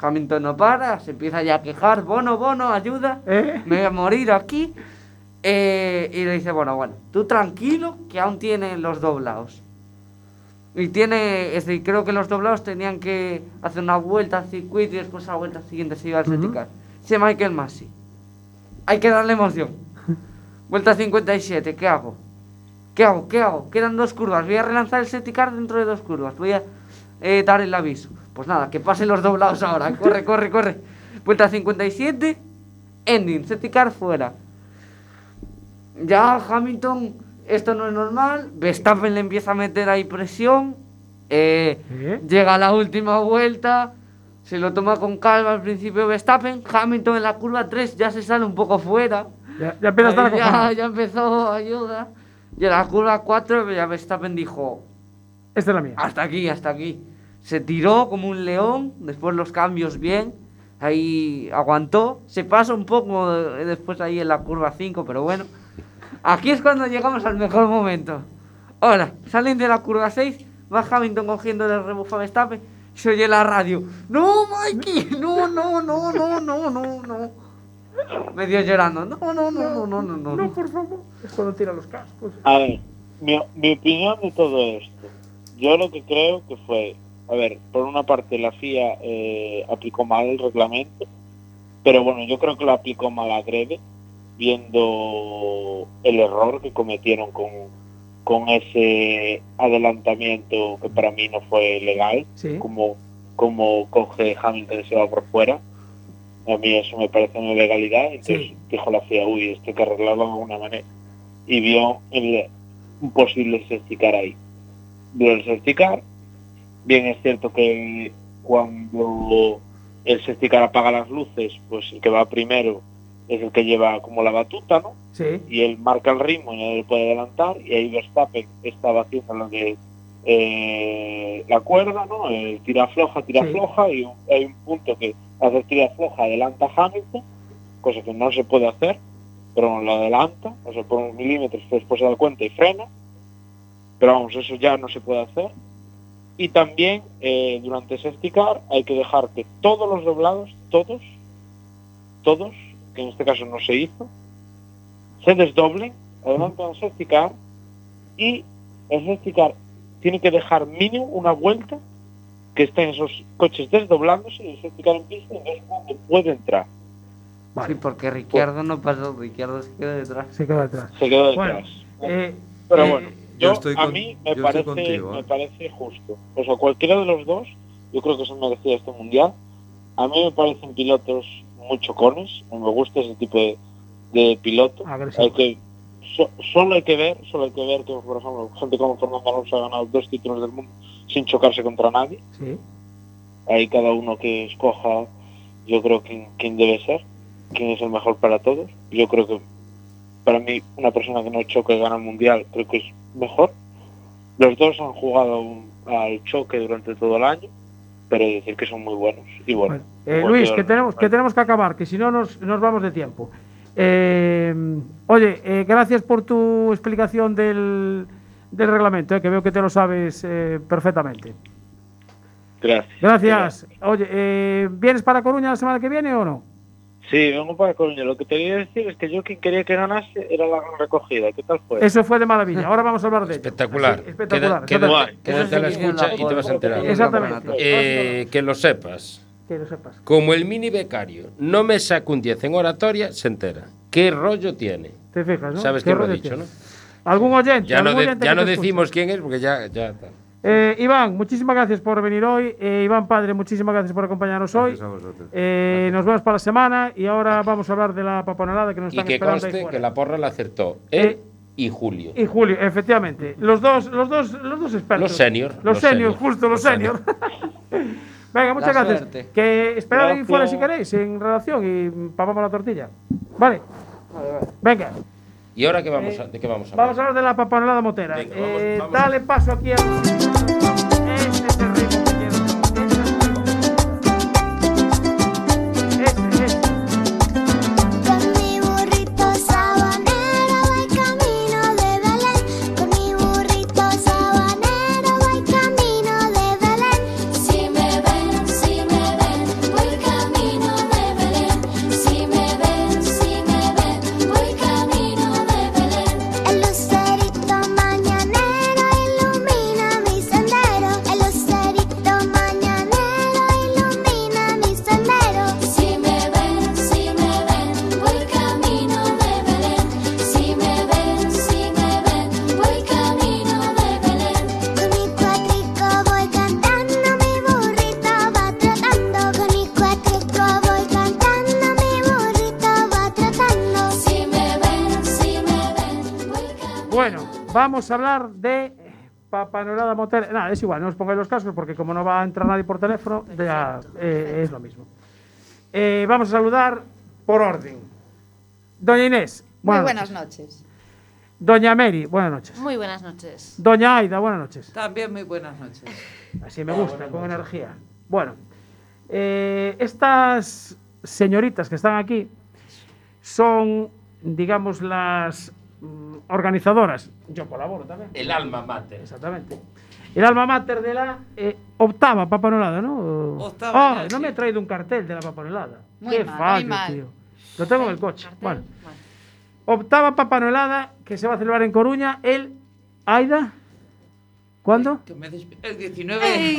Speaker 5: Hamilton no para, se empieza ya a quejar. Bono, bono, ayuda.
Speaker 1: ¿Eh?
Speaker 5: Me voy a morir aquí. Eh, y le dice, bueno, bueno, tú tranquilo, que aún tiene los doblados. Y tiene, es decir, creo que los doblados tenían que hacer una vuelta al circuito y después a la vuelta siguiente se iba safety car. Dice Michael Massey, hay que darle emoción. Vuelta 57, ¿qué hago? ¿Qué hago? ¿Qué hago? Quedan dos curvas, voy a relanzar el safety car dentro de dos curvas, voy a eh, dar el aviso. Pues nada, que pasen los doblados ahora, corre, corre, corre. Vuelta 57, ending, safety car fuera. Ya Hamilton, esto no es normal. Verstappen le empieza a meter ahí presión. eh,
Speaker 1: ¿Eh?
Speaker 5: Llega a la última vuelta. Se lo toma con calma al principio Verstappen. Hamilton en la curva 3 ya se sale un poco fuera.
Speaker 1: Ya, ya empieza a estar
Speaker 5: ya empezó ayuda. Y en la curva 4 ya Verstappen dijo,
Speaker 1: Esta es la mía.
Speaker 5: hasta aquí, hasta aquí. Se tiró como un león, después los cambios bien, ahí aguantó. Se pasa un poco eh, después ahí en la curva 5, pero bueno. Aquí es cuando llegamos al mejor momento. Ahora, salen de la curva 6, va Hamilton cogiendo el rebufo a Verstappen, se oye la radio. ¡No, Mikey! ¡No, no, no, no, no, no, no! Medio llorando. No, no, no, no, no, no, no.
Speaker 1: No, por favor. Es cuando tira los cascos.
Speaker 7: A ver, mi, mi opinión de todo esto. Yo lo que creo que fue, a ver, por una parte la FIA eh, aplicó mal el reglamento, pero bueno, yo creo que lo aplicó mal adrede, viendo el error que cometieron con, con ese adelantamiento que para mí no fue legal,
Speaker 1: Sí.
Speaker 7: como, como coge Hamilton y se va por fuera. A mí eso me parece una ilegalidad, entonces
Speaker 1: Sí.
Speaker 7: dijo la FIA, uy, esto hay que arreglarlo de alguna manera. Y vio el, un posible safety car ahí. Vio el safety car. Bien es cierto que cuando el safety car apaga las luces, pues el que va primero es el que lleva como la batuta, ¿no?
Speaker 1: Sí.
Speaker 7: y él marca el ritmo y nadie le puede adelantar y ahí Verstappen estaba haciendo lo de eh, la cuerda, ¿no? El tira floja, tira
Speaker 1: Sí.
Speaker 7: floja y un- hay un punto que hace tira floja, adelanta Hamilton, cosa que no se puede hacer, pero lo adelanta, o sea, por unos milímetros después se da cuenta y frena, pero vamos, eso ya no se puede hacer. Y también eh, durante safety car hay que dejar que todos los doblados, todos, todos, que en este caso no se hizo, se desdoblen, adelantan al safety car y el safety car tiene que dejar mínimo una vuelta que estén esos coches desdoblándose y el safety car en pista y entonces cuando puede entrar.
Speaker 5: Sí, porque Ricciardo no pasó, Ricciardo se quedó detrás.
Speaker 1: Se quedó atrás.
Speaker 7: Se quedó
Speaker 1: Bueno,
Speaker 7: detrás.
Speaker 1: eh,
Speaker 7: Pero
Speaker 1: eh,
Speaker 7: bueno,
Speaker 4: yo
Speaker 7: yo,
Speaker 4: estoy
Speaker 7: a
Speaker 4: con-
Speaker 7: mí me parece,
Speaker 4: contigo, ¿eh?
Speaker 7: me parece justo. O sea, cualquiera de los dos, yo creo que se merecía este mundial. A mí me parecen pilotos muy chocones, no me gusta ese tipo de, de piloto.
Speaker 1: Agresivo.
Speaker 7: Hay que so- solo hay que ver, solo hay que ver que por ejemplo gente como Fernando Alonso ha ganado dos títulos del mundo sin chocarse contra nadie.
Speaker 1: sí.
Speaker 7: Ahí cada uno que escoja, yo creo que quién debe ser, quién es el mejor para todos. Yo creo que para mí una persona que no choque y gana el mundial creo que es mejor. Los dos han jugado un- al choque durante todo el año, pero decir que son muy buenos. Y bueno,
Speaker 1: eh, Luis, que tenemos, que tenemos que acabar, que si no nos, nos vamos de tiempo. Eh, oye, eh, gracias por tu explicación del, del reglamento, eh, que veo que te lo sabes eh, perfectamente.
Speaker 7: gracias.
Speaker 1: Gracias. Oye, eh, ¿vienes para Coruña la semana que viene o no?
Speaker 7: Sí, vengo para Coruña. Lo que te quería decir es que yo quien quería que ganase era la recogida. ¿Qué tal fue?
Speaker 1: Eso fue de maravilla. Ahora vamos a hablar de ello.
Speaker 2: Espectacular.
Speaker 1: Espectacular.
Speaker 2: Queda-
Speaker 1: exactamente.
Speaker 2: quédate a la escucha y te vas a enterar.
Speaker 1: Exactamente.
Speaker 2: Eh, que lo sepas.
Speaker 1: Que lo sepas.
Speaker 2: Como el mini becario no me saca un 10 en oratoria, se entera. ¿Qué rollo tiene?
Speaker 1: Te fijas, ¿no?
Speaker 2: ¿Sabes
Speaker 1: Qué rollo
Speaker 2: dicho,
Speaker 1: tiene.
Speaker 2: no?
Speaker 1: ¿Algún oyente?
Speaker 2: Ya no,
Speaker 1: algún
Speaker 2: de-
Speaker 1: oyente
Speaker 2: ya
Speaker 1: que
Speaker 2: no decimos quién es porque ya, ya está.
Speaker 1: Eh, Iván, muchísimas gracias por venir hoy. Eh, Iván Padre, muchísimas gracias por acompañarnos hoy.
Speaker 4: Gracias a vosotros.
Speaker 1: Eh, nos vemos para la semana y ahora vamos a hablar de la paponalada que nos
Speaker 2: Y
Speaker 1: están
Speaker 2: que
Speaker 1: esperando ahí
Speaker 2: conste
Speaker 1: fuera.
Speaker 2: que la porra la acertó él
Speaker 1: Eh,
Speaker 2: y Julio.
Speaker 1: Y Julio, efectivamente. Los dos, los dos, los dos expertos.
Speaker 2: Los senior,
Speaker 1: Los,
Speaker 2: los
Speaker 1: senior,
Speaker 2: senior,
Speaker 1: justo, los
Speaker 2: los
Speaker 1: senior. Venga, muchas
Speaker 5: La
Speaker 1: gracias.
Speaker 5: suerte.
Speaker 1: Que esperad ahí fuera si queréis, en redacción y papamos la tortilla. Vale. Venga,
Speaker 2: ¿Y ahora qué vamos a, de qué vamos a hablar?
Speaker 1: vamos a hablar de la paponalada motera.
Speaker 2: Venga, vamos-
Speaker 1: Eh,
Speaker 2: vamos.
Speaker 1: Dale paso aquí a. vamos a hablar de papanolada motera. Nada, es igual, no os pongáis los cascos porque como no va a entrar nadie por teléfono, ya eh, es lo mismo. Eh, vamos a saludar por orden. Doña Inés,
Speaker 8: Muy
Speaker 1: buenas,
Speaker 8: buenas
Speaker 1: noches.
Speaker 8: noches.
Speaker 1: Doña Mary, buenas noches.
Speaker 8: Muy buenas noches.
Speaker 1: Doña Aida, buenas noches.
Speaker 9: También muy buenas noches.
Speaker 1: Así me gusta, con energía. Bueno, eh, estas señoritas que están aquí son, digamos, las mm, organizadoras. Yo colaboro también.
Speaker 2: El alma mater.
Speaker 1: Exactamente. El alma mater de la eh, octava papanolada, ¿no?
Speaker 9: Octava
Speaker 1: Ah,
Speaker 9: ya,
Speaker 1: no me he traído un cartel de la papanolada.
Speaker 8: Muy
Speaker 1: Qué
Speaker 8: mal, muy
Speaker 1: fallo,
Speaker 8: mal.
Speaker 1: tío. Lo tengo en el coche.
Speaker 8: Cartel,
Speaker 1: Bueno,
Speaker 8: bueno.
Speaker 1: octava papanolada que se va a celebrar en Coruña el Aida. ¿Cuándo?
Speaker 9: El 19.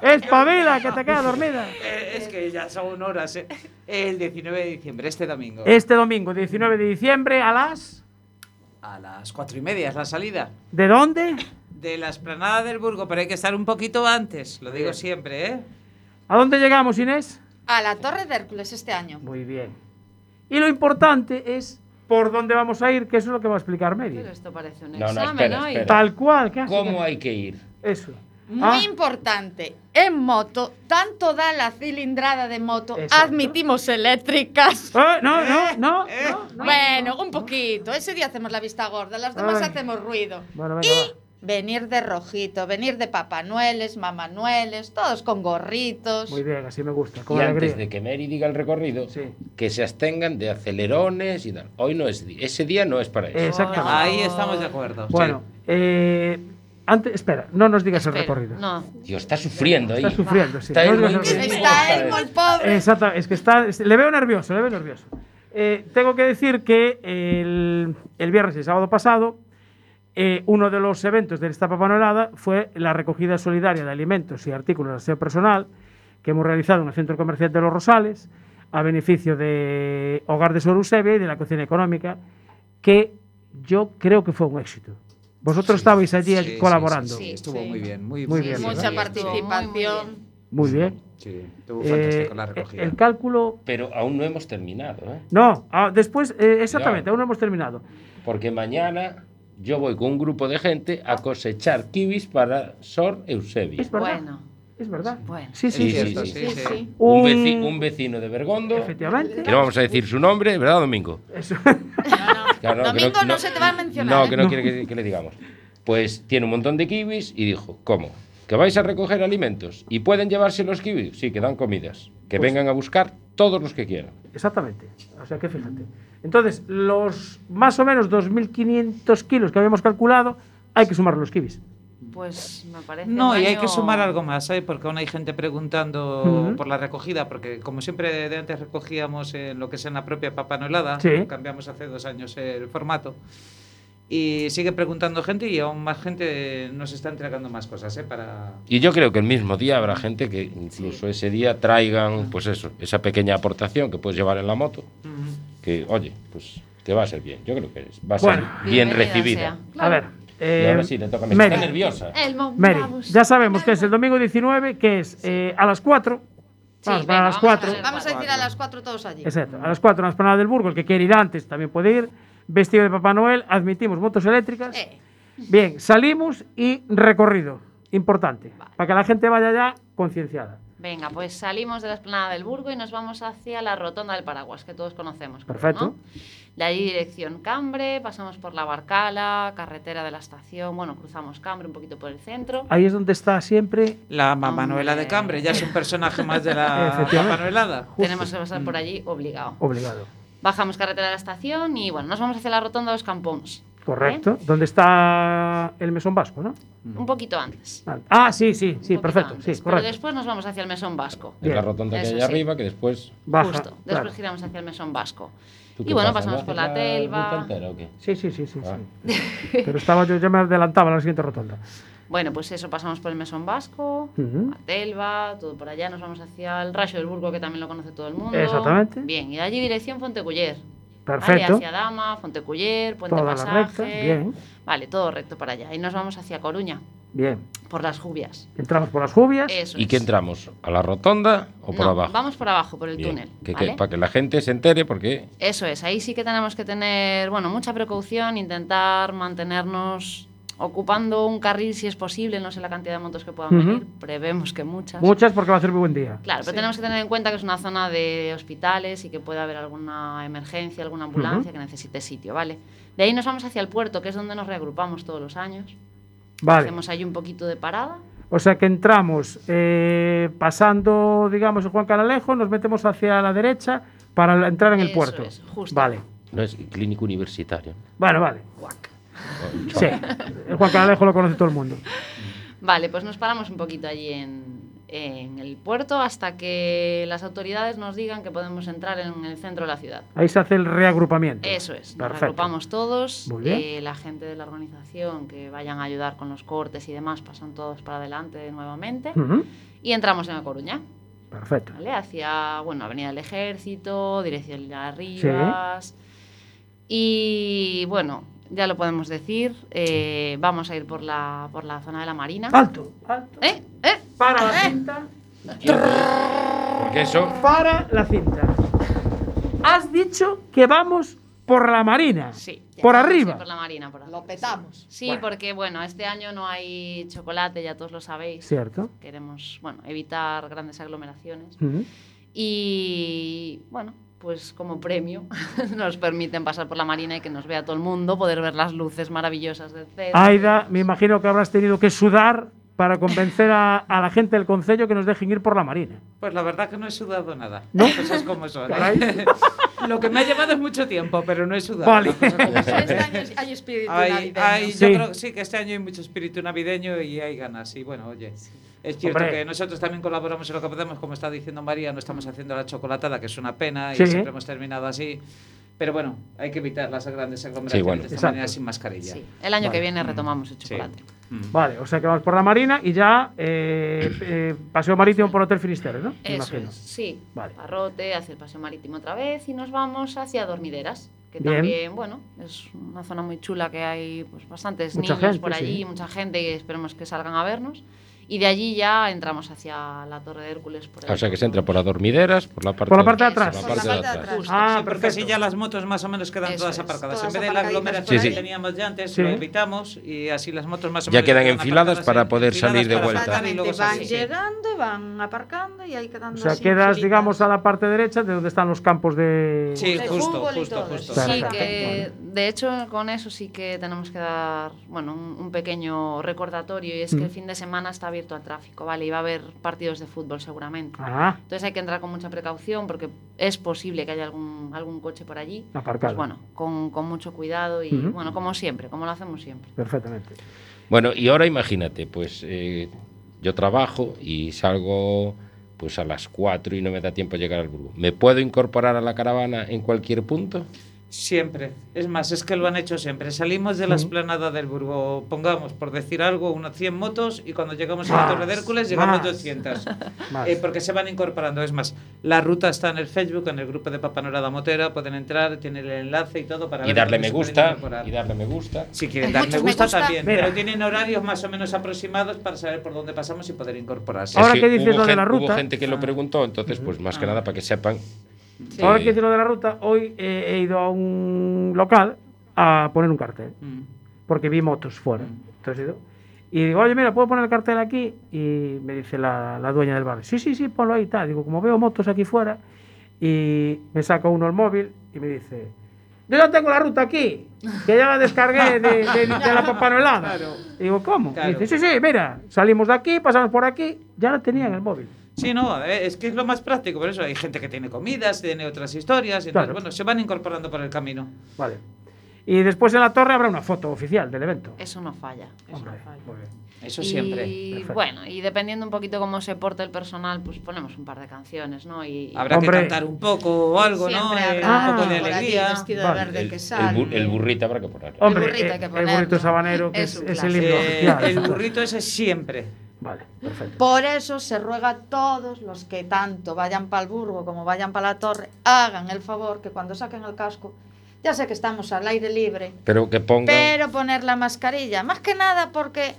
Speaker 1: Espabila, que te queda dormida.
Speaker 9: Eh, es que ya son horas. eh. El 19 de diciembre, este domingo.
Speaker 1: Este domingo, 19 de diciembre, a las.
Speaker 9: A las cuatro y media es la salida.
Speaker 1: ¿De dónde?
Speaker 9: De la esplanada del Burgo, pero hay que estar un poquito antes. Lo digo siempre, ¿eh?
Speaker 1: ¿A dónde llegamos, Inés?
Speaker 8: A la Torre de Hércules este año.
Speaker 1: Muy bien. Y lo importante es por dónde vamos a ir, que eso es lo que va a explicar Mary.
Speaker 8: Pero esto parece un
Speaker 2: No, no,
Speaker 8: examen
Speaker 2: espera,
Speaker 8: hoy.
Speaker 2: espera.
Speaker 1: Tal cual, casi.
Speaker 2: ¿Cómo hay que ir?
Speaker 1: Eso.
Speaker 8: Muy
Speaker 1: Ah,
Speaker 8: importante. En moto, tanto da la cilindrada de moto,
Speaker 1: Exacto.
Speaker 8: admitimos eléctricas.
Speaker 1: eh, no, no, no, no, no.
Speaker 8: Bueno, un poquito. Ese día hacemos la vista gorda, las demás
Speaker 1: Ay.
Speaker 8: hacemos ruido.
Speaker 1: Bueno, venga,
Speaker 8: Y venir de rojito, venir de papanueles, mamanueles, todos con gorritos.
Speaker 1: Muy bien, así me gusta, con
Speaker 2: y
Speaker 1: alegría.
Speaker 2: antes de que Mary diga el recorrido,
Speaker 1: Sí.
Speaker 2: que se abstengan de acelerones y tal. Hoy no es ese día no es para eso.
Speaker 1: Exactamente.
Speaker 9: Ahí estamos de acuerdo.
Speaker 1: Bueno, eh, antes, espera, no nos digas el
Speaker 8: Espera,
Speaker 1: recorrido.
Speaker 8: No.
Speaker 2: Dios, está sufriendo ahí.
Speaker 1: Está sufriendo, sí.
Speaker 2: Está
Speaker 1: No
Speaker 2: él muy-
Speaker 1: el.
Speaker 8: Está el muy pobre.
Speaker 1: Exacto, es que está, es- le veo nervioso, le veo nervioso. Eh, tengo que decir que el, el viernes y el sábado pasado, eh, uno de los eventos de esta papanolada fue la recogida solidaria de alimentos y artículos de aseo personal que hemos realizado en el Centro Comercial de Los Rosales a beneficio de Hogar de Sorusebia y de la Cocina Económica, que yo creo que fue un éxito. Vosotros estabais allí
Speaker 9: Sí, sí,
Speaker 1: colaborando.
Speaker 9: sí, sí, Estuvo
Speaker 8: Sí.
Speaker 9: muy bien, muy,
Speaker 1: Muy bien,
Speaker 8: Mucha participación.
Speaker 1: Muy bien.
Speaker 9: Sí, estuvo
Speaker 1: Eh,
Speaker 9: fantástico la recogida.
Speaker 1: el cálculo
Speaker 2: Pero aún no hemos terminado, ¿eh?
Speaker 1: No, ah, después, eh, exactamente,
Speaker 2: Ya.
Speaker 1: aún no hemos terminado.
Speaker 2: Porque mañana yo voy con un grupo de gente a cosechar kiwis para Sor Eusebio.
Speaker 1: Es verdad.
Speaker 8: Bueno,
Speaker 1: Es verdad.
Speaker 8: Bueno.
Speaker 1: Sí, sí,
Speaker 2: Sí,
Speaker 1: sí.
Speaker 2: sí,
Speaker 9: cierto,
Speaker 2: sí.
Speaker 8: sí,
Speaker 9: sí.
Speaker 8: sí.
Speaker 2: Un,
Speaker 1: Un-
Speaker 2: veci- un vecino de Bergondo,
Speaker 1: Efectivamente.
Speaker 2: que no vamos a decir su nombre, ¿verdad, Domingo?
Speaker 1: Eso.
Speaker 8: No, no.
Speaker 2: Claro, que
Speaker 8: Domingo no, se te va a mencionar.
Speaker 2: No,
Speaker 8: ¿eh?
Speaker 2: que no, quiere que, que le digamos. Pues tiene un montón de kiwis y dijo, ¿cómo? ¿Que vais a recoger alimentos? ¿Y pueden llevarse los kiwis? Sí, que dan comidas. Que
Speaker 1: Pues-
Speaker 2: vengan a buscar todos los que quieran.
Speaker 1: Exactamente. O sea que fíjate. Entonces, los más o menos 2.500 kilos que habíamos calculado, hay que sumar los kibis.
Speaker 8: Pues me parece.
Speaker 9: No, y hay que sumar algo más, ¿eh? porque aún hay gente preguntando
Speaker 1: Ujú.
Speaker 9: por la recogida, porque como siempre de antes recogíamos en lo que es en la propia Papa Noelada,
Speaker 1: Sí.
Speaker 9: cambiamos hace dos años el formato, y sigue preguntando gente y aún más gente nos está entregando más cosas, ¿eh? Para...
Speaker 2: Y yo creo que el mismo día habrá gente que incluso ese día traigan, pues eso, esa pequeña aportación que puedes llevar en la moto, que, oye, pues te va a ser bien. Yo creo que es- va a ser
Speaker 1: Bueno.
Speaker 2: bien
Speaker 8: Bienvenida
Speaker 2: recibida.
Speaker 8: sea.
Speaker 1: A ver.
Speaker 2: Y
Speaker 1: eh,
Speaker 2: ahora sí, le toca a.
Speaker 1: Mary.
Speaker 2: Está nerviosa.
Speaker 8: El
Speaker 1: Mary,
Speaker 8: vamos.
Speaker 1: ya sabemos que es el domingo 19, que es eh, a las 4.
Speaker 8: Sí,
Speaker 1: Vamos,
Speaker 8: venga,
Speaker 1: para las
Speaker 8: vamos a
Speaker 1: 4.
Speaker 8: ver, Vamos a decir a las 4 todos allí.
Speaker 1: Exacto, a las 4 en la esplanada del Burgo. El que quiere ir antes también puede ir. Vestido de Papá Noel, admitimos motos eléctricas.
Speaker 8: Eh,
Speaker 1: Bien, salimos y recorrido. Importante. Para que la gente vaya ya concienciada.
Speaker 8: Venga, pues salimos de la esplanada del Burgo y nos vamos hacia la rotonda del Paraguas, que todos conocemos. creo,
Speaker 1: Perfecto.
Speaker 8: ¿no? De allí dirección Cambre, pasamos por la Barcala, carretera de la estación, bueno, cruzamos Cambre un poquito por el centro.
Speaker 1: Ahí es donde está siempre.
Speaker 9: La Manuela de Cambre ya es un personaje más de la Noelada.
Speaker 8: Tenemos que pasar por allí obligado.
Speaker 1: Obligado.
Speaker 8: Bajamos carretera de la estación y bueno, nos vamos hacia la rotonda de los Campons.
Speaker 1: Correcto. Donde está el mesón vasco, ¿no?
Speaker 8: Un poquito antes.
Speaker 1: Ah, sí, sí, sí, perfecto.
Speaker 8: antes.
Speaker 1: Sí,
Speaker 8: Pero
Speaker 1: correcto.
Speaker 8: después nos vamos hacia el mesón vasco.
Speaker 2: Es la rotonda que hay
Speaker 8: sí.
Speaker 2: arriba, que después...
Speaker 1: Baja.
Speaker 8: Justo. Después
Speaker 1: claro.
Speaker 8: giramos hacia el mesón vasco.
Speaker 2: ¿Tú
Speaker 8: Y bueno,
Speaker 2: pasa?
Speaker 8: pasamos
Speaker 2: ¿No
Speaker 8: por
Speaker 2: haces
Speaker 8: la Telva.
Speaker 2: entera o qué?
Speaker 1: Sí, sí, sí, sí.
Speaker 2: Ah.
Speaker 1: sí. Pero estaba yo, ya me adelantaba a la siguiente rotonda.
Speaker 8: Bueno, pues eso, pasamos por el mesón vasco,
Speaker 1: Ujú.
Speaker 8: a Telva, todo por allá, nos vamos hacia el Rayo del Burgo, que también lo conoce todo el mundo.
Speaker 1: Exactamente.
Speaker 8: Bien, y de allí dirección Fonteculler.
Speaker 1: Perfecto.
Speaker 8: Vale, hacia Dama, Fonteculler, Puente
Speaker 1: Toda la
Speaker 8: Pasaje.
Speaker 1: recta, bien.
Speaker 8: Vale, todo recto para allá. Y nos vamos hacia Coruña,
Speaker 1: Bien.
Speaker 8: por las jubias.
Speaker 1: Entramos por las jubias.
Speaker 8: Eso
Speaker 2: ¿Y
Speaker 8: es.
Speaker 2: qué entramos? ¿A la rotonda o por
Speaker 8: No,
Speaker 2: abajo?
Speaker 8: Vamos por abajo, por el
Speaker 2: Bien.
Speaker 8: túnel.
Speaker 2: Que- que-
Speaker 8: ¿vale?
Speaker 2: para que la gente se entere, porque
Speaker 8: Eso es, ahí sí que tenemos que tener, bueno, mucha precaución, intentar mantenernos ocupando un carril si es posible, no sé la cantidad de motos que puedan venir, prevemos que muchas.
Speaker 1: Muchas porque va a ser muy buen día.
Speaker 8: Claro, pero tenemos que tener en cuenta que es una zona de hospitales y que puede haber alguna emergencia, alguna ambulancia que necesite sitio, ¿vale? De ahí nos vamos hacia el puerto, que es donde nos reagrupamos todos los años.
Speaker 1: Vale.
Speaker 8: Hacemos ahí un poquito de parada.
Speaker 1: O sea que entramos eh, pasando, digamos, el Juan Caralejo, nos metemos hacia la derecha para entrar en el
Speaker 8: Eso
Speaker 1: puerto.
Speaker 8: es, justo.
Speaker 1: Vale.
Speaker 2: no es clínico universitario.
Speaker 1: Bueno, vale. Sí. El Juan Caralejo lo conoce todo el mundo.
Speaker 8: Vale, pues nos paramos un poquito allí en, en el puerto hasta que las autoridades nos digan que podemos entrar en el centro de la ciudad.
Speaker 1: Ahí se hace el reagrupamiento.
Speaker 8: Eso es, nos
Speaker 1: Perfecto.
Speaker 8: agrupamos todos,
Speaker 1: Muy bien.
Speaker 8: eh, la gente de la organización que vayan a ayudar con los cortes y demás pasan todos para adelante nuevamente y entramos en A Coruña,
Speaker 1: Perfecto.
Speaker 8: ¿vale? Hacia, bueno, Avenida del Ejército, dirección a Rivas y bueno, ya lo podemos decir, eh, vamos a ir por la, por la zona de la Marina.
Speaker 1: Alto, alto.
Speaker 8: ¿Eh? ¿Eh?
Speaker 1: Para la
Speaker 8: ¿Eh?
Speaker 1: cinta.
Speaker 2: Porque eso...
Speaker 1: Para la cinta. Has dicho que vamos por la Marina.
Speaker 8: Sí.
Speaker 1: Por
Speaker 8: Sí,
Speaker 1: arriba.
Speaker 8: por la Marina, por arriba.
Speaker 10: Lo petamos.
Speaker 8: Sí, porque bueno, este año no hay chocolate, ya todos lo sabéis.
Speaker 1: Cierto.
Speaker 8: Queremos, bueno, evitar grandes aglomeraciones. Y bueno, pues como premio nos permiten pasar por la Marina y que nos vea todo el mundo, poder ver las luces maravillosas del centro.
Speaker 1: Aida, me imagino que habrás tenido que sudar para convencer a, a la gente del concello que nos dejen ir por la Marina.
Speaker 9: Pues la verdad que no he sudado nada.
Speaker 1: ¿No?
Speaker 9: Las cosas como son. ¿eh? Lo que me ha llevado es mucho tiempo, pero no he sudado.
Speaker 1: Vale.
Speaker 10: Este año hay espíritu
Speaker 9: Hay-
Speaker 10: navideño.
Speaker 9: hay-
Speaker 1: Sí.
Speaker 9: Yo creo que sí, que este año hay mucho espíritu navideño y hay ganas. Y bueno, oye, es cierto
Speaker 1: Hombre.
Speaker 9: que nosotros también colaboramos en lo que podemos, como está diciendo María, no estamos haciendo la chocolatada, que es una pena,
Speaker 1: Sí.
Speaker 9: y siempre hemos terminado así. Pero bueno, hay que evitar las grandes aglomeraciones
Speaker 2: bueno.
Speaker 9: de esta
Speaker 1: Exacto.
Speaker 9: manera sin mascarilla.
Speaker 8: Sí, el año
Speaker 1: Vale.
Speaker 8: que viene retomamos el
Speaker 9: Sí.
Speaker 8: chocolate.
Speaker 9: Mm.
Speaker 1: Vale, o sea que vamos por la Marina y ya eh, eh, paseo marítimo por Hotel Finisterre, ¿no?
Speaker 8: Eso
Speaker 1: imagino.
Speaker 8: es, sí.
Speaker 1: Vale.
Speaker 8: Parrote, hacia el paseo marítimo otra vez y nos vamos hacia Dormideras, que
Speaker 1: Bien.
Speaker 8: también, bueno, es una zona muy chula que hay pues bastantes
Speaker 1: Mucha
Speaker 8: niños
Speaker 1: gente,
Speaker 8: por allí,
Speaker 1: sí.
Speaker 8: mucha gente y esperemos que salgan a vernos. Y de allí ya entramos hacia la Torre de Hércules. Por
Speaker 2: O sea que se entra por las dormideras, por la parte,
Speaker 1: Por la parte de atrás.
Speaker 2: por la parte de atrás.
Speaker 8: Justo.
Speaker 1: Ah,
Speaker 9: Sí, porque así ya las motos más o menos quedan
Speaker 8: Eso
Speaker 9: todas aparcadas.
Speaker 10: todas
Speaker 9: en vez de la aglomeración
Speaker 2: por
Speaker 9: que teníamos ya antes,
Speaker 1: Sí.
Speaker 9: lo evitamos y así las motos más o
Speaker 2: Ya
Speaker 9: menos
Speaker 2: quedan
Speaker 9: quedan
Speaker 2: enfiladas para poder
Speaker 9: enfiladas
Speaker 2: salir de vuelta.
Speaker 9: y luego
Speaker 10: van
Speaker 9: salir, sí.
Speaker 10: llegando y van aparcando y ahí quedando
Speaker 1: O sea,
Speaker 10: así
Speaker 1: quedas, digamos, a la parte derecha de donde están los campos de...
Speaker 9: Sí,
Speaker 10: De
Speaker 9: justo, justo, justo.
Speaker 8: Sí,
Speaker 1: Perfecto.
Speaker 8: que de hecho con eso sí que tenemos que dar bueno, un, un pequeño recordatorio y es que el fin de semana está abierto al tráfico, ¿vale? Y va a haber partidos de fútbol seguramente.
Speaker 1: Ah.
Speaker 8: Entonces hay que entrar con mucha precaución porque es posible que haya algún, algún coche por allí.
Speaker 1: Aparcado.
Speaker 8: Pues bueno, con, con mucho cuidado y
Speaker 1: Ujú.
Speaker 8: bueno, como siempre, como lo hacemos siempre.
Speaker 1: Perfectamente.
Speaker 2: Bueno, y ahora imagínate, pues eh, yo trabajo y salgo pues a las 4 y no me da tiempo a llegar al Burgo. ¿Me puedo incorporar a la caravana en cualquier punto?
Speaker 9: Siempre. Es más, es que lo han hecho siempre. Salimos de la esplanada del Burgo, pongamos, por decir algo, unas 100 motos y cuando llegamos a la
Speaker 1: Más,
Speaker 9: Torre de Hércules llegamos
Speaker 1: más.
Speaker 9: 200.
Speaker 1: Más.
Speaker 9: Eh, porque se van incorporando. Es más, la ruta está en el Facebook, en el grupo de Papanorada Motera, pueden entrar, tienen el enlace y todo para
Speaker 2: Y
Speaker 9: ver
Speaker 2: darle me gusta,
Speaker 9: incorporar.
Speaker 2: y darle me gusta.
Speaker 9: Si quieren dar me gusta, también,
Speaker 1: Mira.
Speaker 9: pero tienen horarios más o menos aproximados para saber por dónde pasamos y poder incorporarse.
Speaker 1: Ahora
Speaker 2: Es
Speaker 1: que dices lo de la
Speaker 2: gen- Hubo
Speaker 1: ruta-
Speaker 2: gente que lo preguntó, entonces, pues más que nada para que sepan.
Speaker 1: Ahora
Speaker 2: eh,
Speaker 1: que dice lo de la ruta, hoy eh, he ido a un local a poner un cartel.
Speaker 9: Mm.
Speaker 1: porque vi motos fuera. Entonces he ido, y digo, oye, mira, ¿puedo poner el cartel aquí? Y me dice la, la dueña del bar, sí, sí, sí, ponlo ahí tal. Digo, como veo motos aquí fuera, y me saca uno el móvil y me dice, yo ya tengo la ruta aquí, que ya la descargué de, de- de la papanolada. Y digo, ¿cómo?
Speaker 9: Claro.
Speaker 1: dice, sí, sí, mira, salimos de aquí, pasamos por aquí, ya la tenía en el móvil.
Speaker 9: Sí, no, es que es lo más práctico, por eso hay gente que tiene comidas, tiene otras historias, y entonces,
Speaker 1: Claro.
Speaker 9: bueno, se van incorporando por el camino.
Speaker 1: Vale. Y después en la torre habrá una foto oficial del evento.
Speaker 8: Eso no falla. Eso
Speaker 1: Hombre,
Speaker 8: no falla.
Speaker 1: muy bien.
Speaker 9: Eso
Speaker 8: y,
Speaker 9: siempre.
Speaker 1: Perfecto.
Speaker 8: bueno, y dependiendo un poquito cómo se porta el personal, pues ponemos un par de canciones, ¿no? Y,
Speaker 9: Habrá
Speaker 1: Hombre.
Speaker 9: que cantar un poco o algo, ¿no?
Speaker 10: Siempre
Speaker 9: Eh,
Speaker 10: habrá
Speaker 9: un poco de alegría.
Speaker 10: de
Speaker 1: Vale.
Speaker 10: verde
Speaker 2: el, el bu- el burrito habrá que ponerlo.
Speaker 1: Hombre,
Speaker 10: burrito hay
Speaker 1: eh,
Speaker 10: que
Speaker 1: el burrito sabanero, que
Speaker 10: Es
Speaker 1: es, es el himno
Speaker 9: Eh,
Speaker 1: oficial.
Speaker 9: el burrito ese siempre.
Speaker 1: Vale, perfecto.
Speaker 10: Por eso se ruega a todos los que tanto vayan para el Burgo como vayan para la torre, hagan el favor que cuando saquen el casco, ya sé que estamos al aire libre,
Speaker 2: Pero que pongan.
Speaker 10: pero poner la mascarilla, más que nada porque,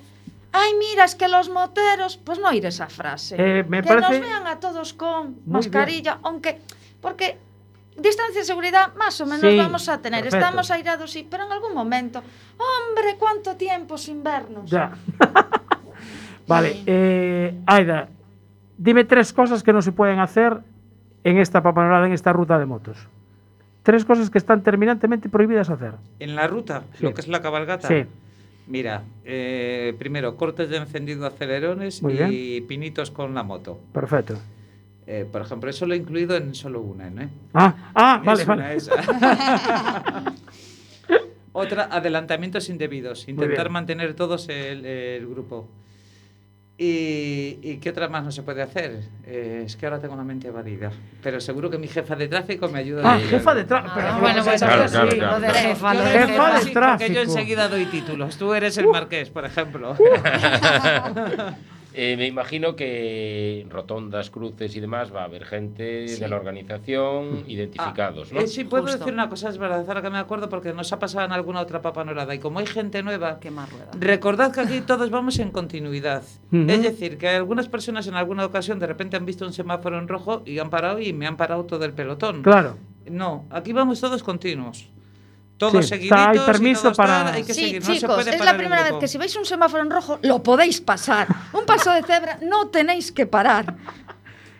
Speaker 10: ay, mira, es que los moteros, pues no oír esa frase.
Speaker 1: Eh, me
Speaker 10: que
Speaker 1: parece-
Speaker 10: nos vean a todos con
Speaker 1: Muy
Speaker 10: mascarilla, aunque, porque distancia de seguridad más o menos
Speaker 1: Sí,
Speaker 10: vamos a tener.
Speaker 1: perfecto.
Speaker 10: Estamos airados, sí, pero en algún momento, hombre, cuánto tiempo sin vernos.
Speaker 1: Ya. vale, eh, Aida, dime tres cosas que no se pueden hacer en esta papanorada, en esta ruta de motos. Tres cosas que están terminantemente prohibidas hacer.
Speaker 9: En la ruta,
Speaker 1: Sí.
Speaker 9: lo que es la cabalgata.
Speaker 1: Sí.
Speaker 9: Mira, eh, primero, cortes de encendido acelerones
Speaker 1: Muy
Speaker 9: y pinitos con la moto.
Speaker 1: Perfecto.
Speaker 9: Eh, por ejemplo, eso lo he incluido en solo una, ¿no?
Speaker 1: Ah, ah, vale,
Speaker 9: Es
Speaker 1: vale.
Speaker 9: Otra, adelantamientos indebidos. Intentar mantener todos el, el grupo. Y, y qué otra más no se puede hacer? Eh, es que ahora tengo la mente evadida. Pero seguro que mi jefa de tráfico me ayuda.
Speaker 1: Ah,
Speaker 9: a
Speaker 1: jefa de tráfico.
Speaker 8: Ah, bueno,
Speaker 1: ¿cómo
Speaker 8: pues
Speaker 2: Claro, claro,
Speaker 1: así?
Speaker 2: claro.
Speaker 8: Lo de jefa, lo de
Speaker 1: Jefa de
Speaker 9: Sí, porque yo
Speaker 1: tráfico.
Speaker 9: enseguida doy títulos. Tú eres el marqués, por ejemplo.
Speaker 2: Eh, me imagino que en rotondas, cruces y demás va a haber gente de la organización identificados, ¿no?
Speaker 9: Eh, sí, puedo
Speaker 8: Justo.
Speaker 9: decir una cosa, es verdad, ahora que me acuerdo, porque nos ha pasado en alguna otra papanorada. Y como hay gente nueva,
Speaker 8: Qué más rueda.
Speaker 9: recordad que aquí todos vamos en continuidad. Es decir, que algunas personas en alguna ocasión de repente han visto un semáforo en rojo y han parado y me han parado todo el pelotón.
Speaker 1: Claro.
Speaker 9: No, aquí vamos todos continuos. Todos
Speaker 1: Sí, hay
Speaker 9: y
Speaker 1: permiso
Speaker 9: todos tal,
Speaker 1: para-
Speaker 9: hay que
Speaker 10: Sí,
Speaker 9: seguir, no se
Speaker 10: chicos,
Speaker 9: puede
Speaker 10: es
Speaker 9: parar
Speaker 10: la
Speaker 9: el
Speaker 10: primera vez que si veis un semáforo en rojo, lo podéis pasar. Un paso de cebra, no tenéis que parar.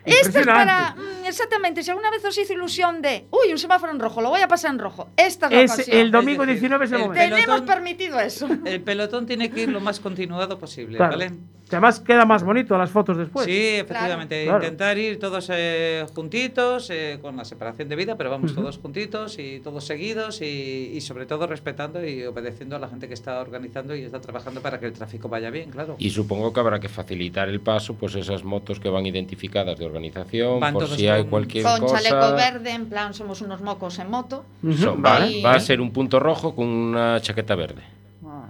Speaker 10: Esto es para. mm, Exactamente, si alguna vez os hizo ilusión de. Uy, un semáforo en rojo, lo voy a pasar en rojo. Esta es la
Speaker 1: Es
Speaker 10: ocasión.
Speaker 1: el domingo
Speaker 9: Es decir,
Speaker 1: 19 es el
Speaker 9: el
Speaker 1: momento.
Speaker 10: Tenemos
Speaker 9: pelotón-
Speaker 10: permitido eso.
Speaker 9: El pelotón tiene que ir lo más continuado posible,
Speaker 1: Claro.
Speaker 9: ¿vale?
Speaker 1: Que además queda más bonito las fotos después.
Speaker 9: sí, efectivamente.
Speaker 1: Claro.
Speaker 9: Intentar ir todos eh, juntitos, eh, con la separación de vida, pero vamos todos juntitos y todos seguidos y, y sobre todo respetando y obedeciendo a la gente que está organizando y está trabajando para que el tráfico vaya bien, claro.
Speaker 2: Y supongo que habrá que facilitar el paso, pues esas motos que van identificadas de organización,
Speaker 9: Van
Speaker 2: por si hay
Speaker 9: con-
Speaker 2: cualquier
Speaker 10: Con
Speaker 2: cosa.
Speaker 10: chaleco verde, en plan, somos unos mocos en moto.
Speaker 2: Son-
Speaker 1: vale.
Speaker 2: va, va a ser un punto rojo con una chaqueta verde.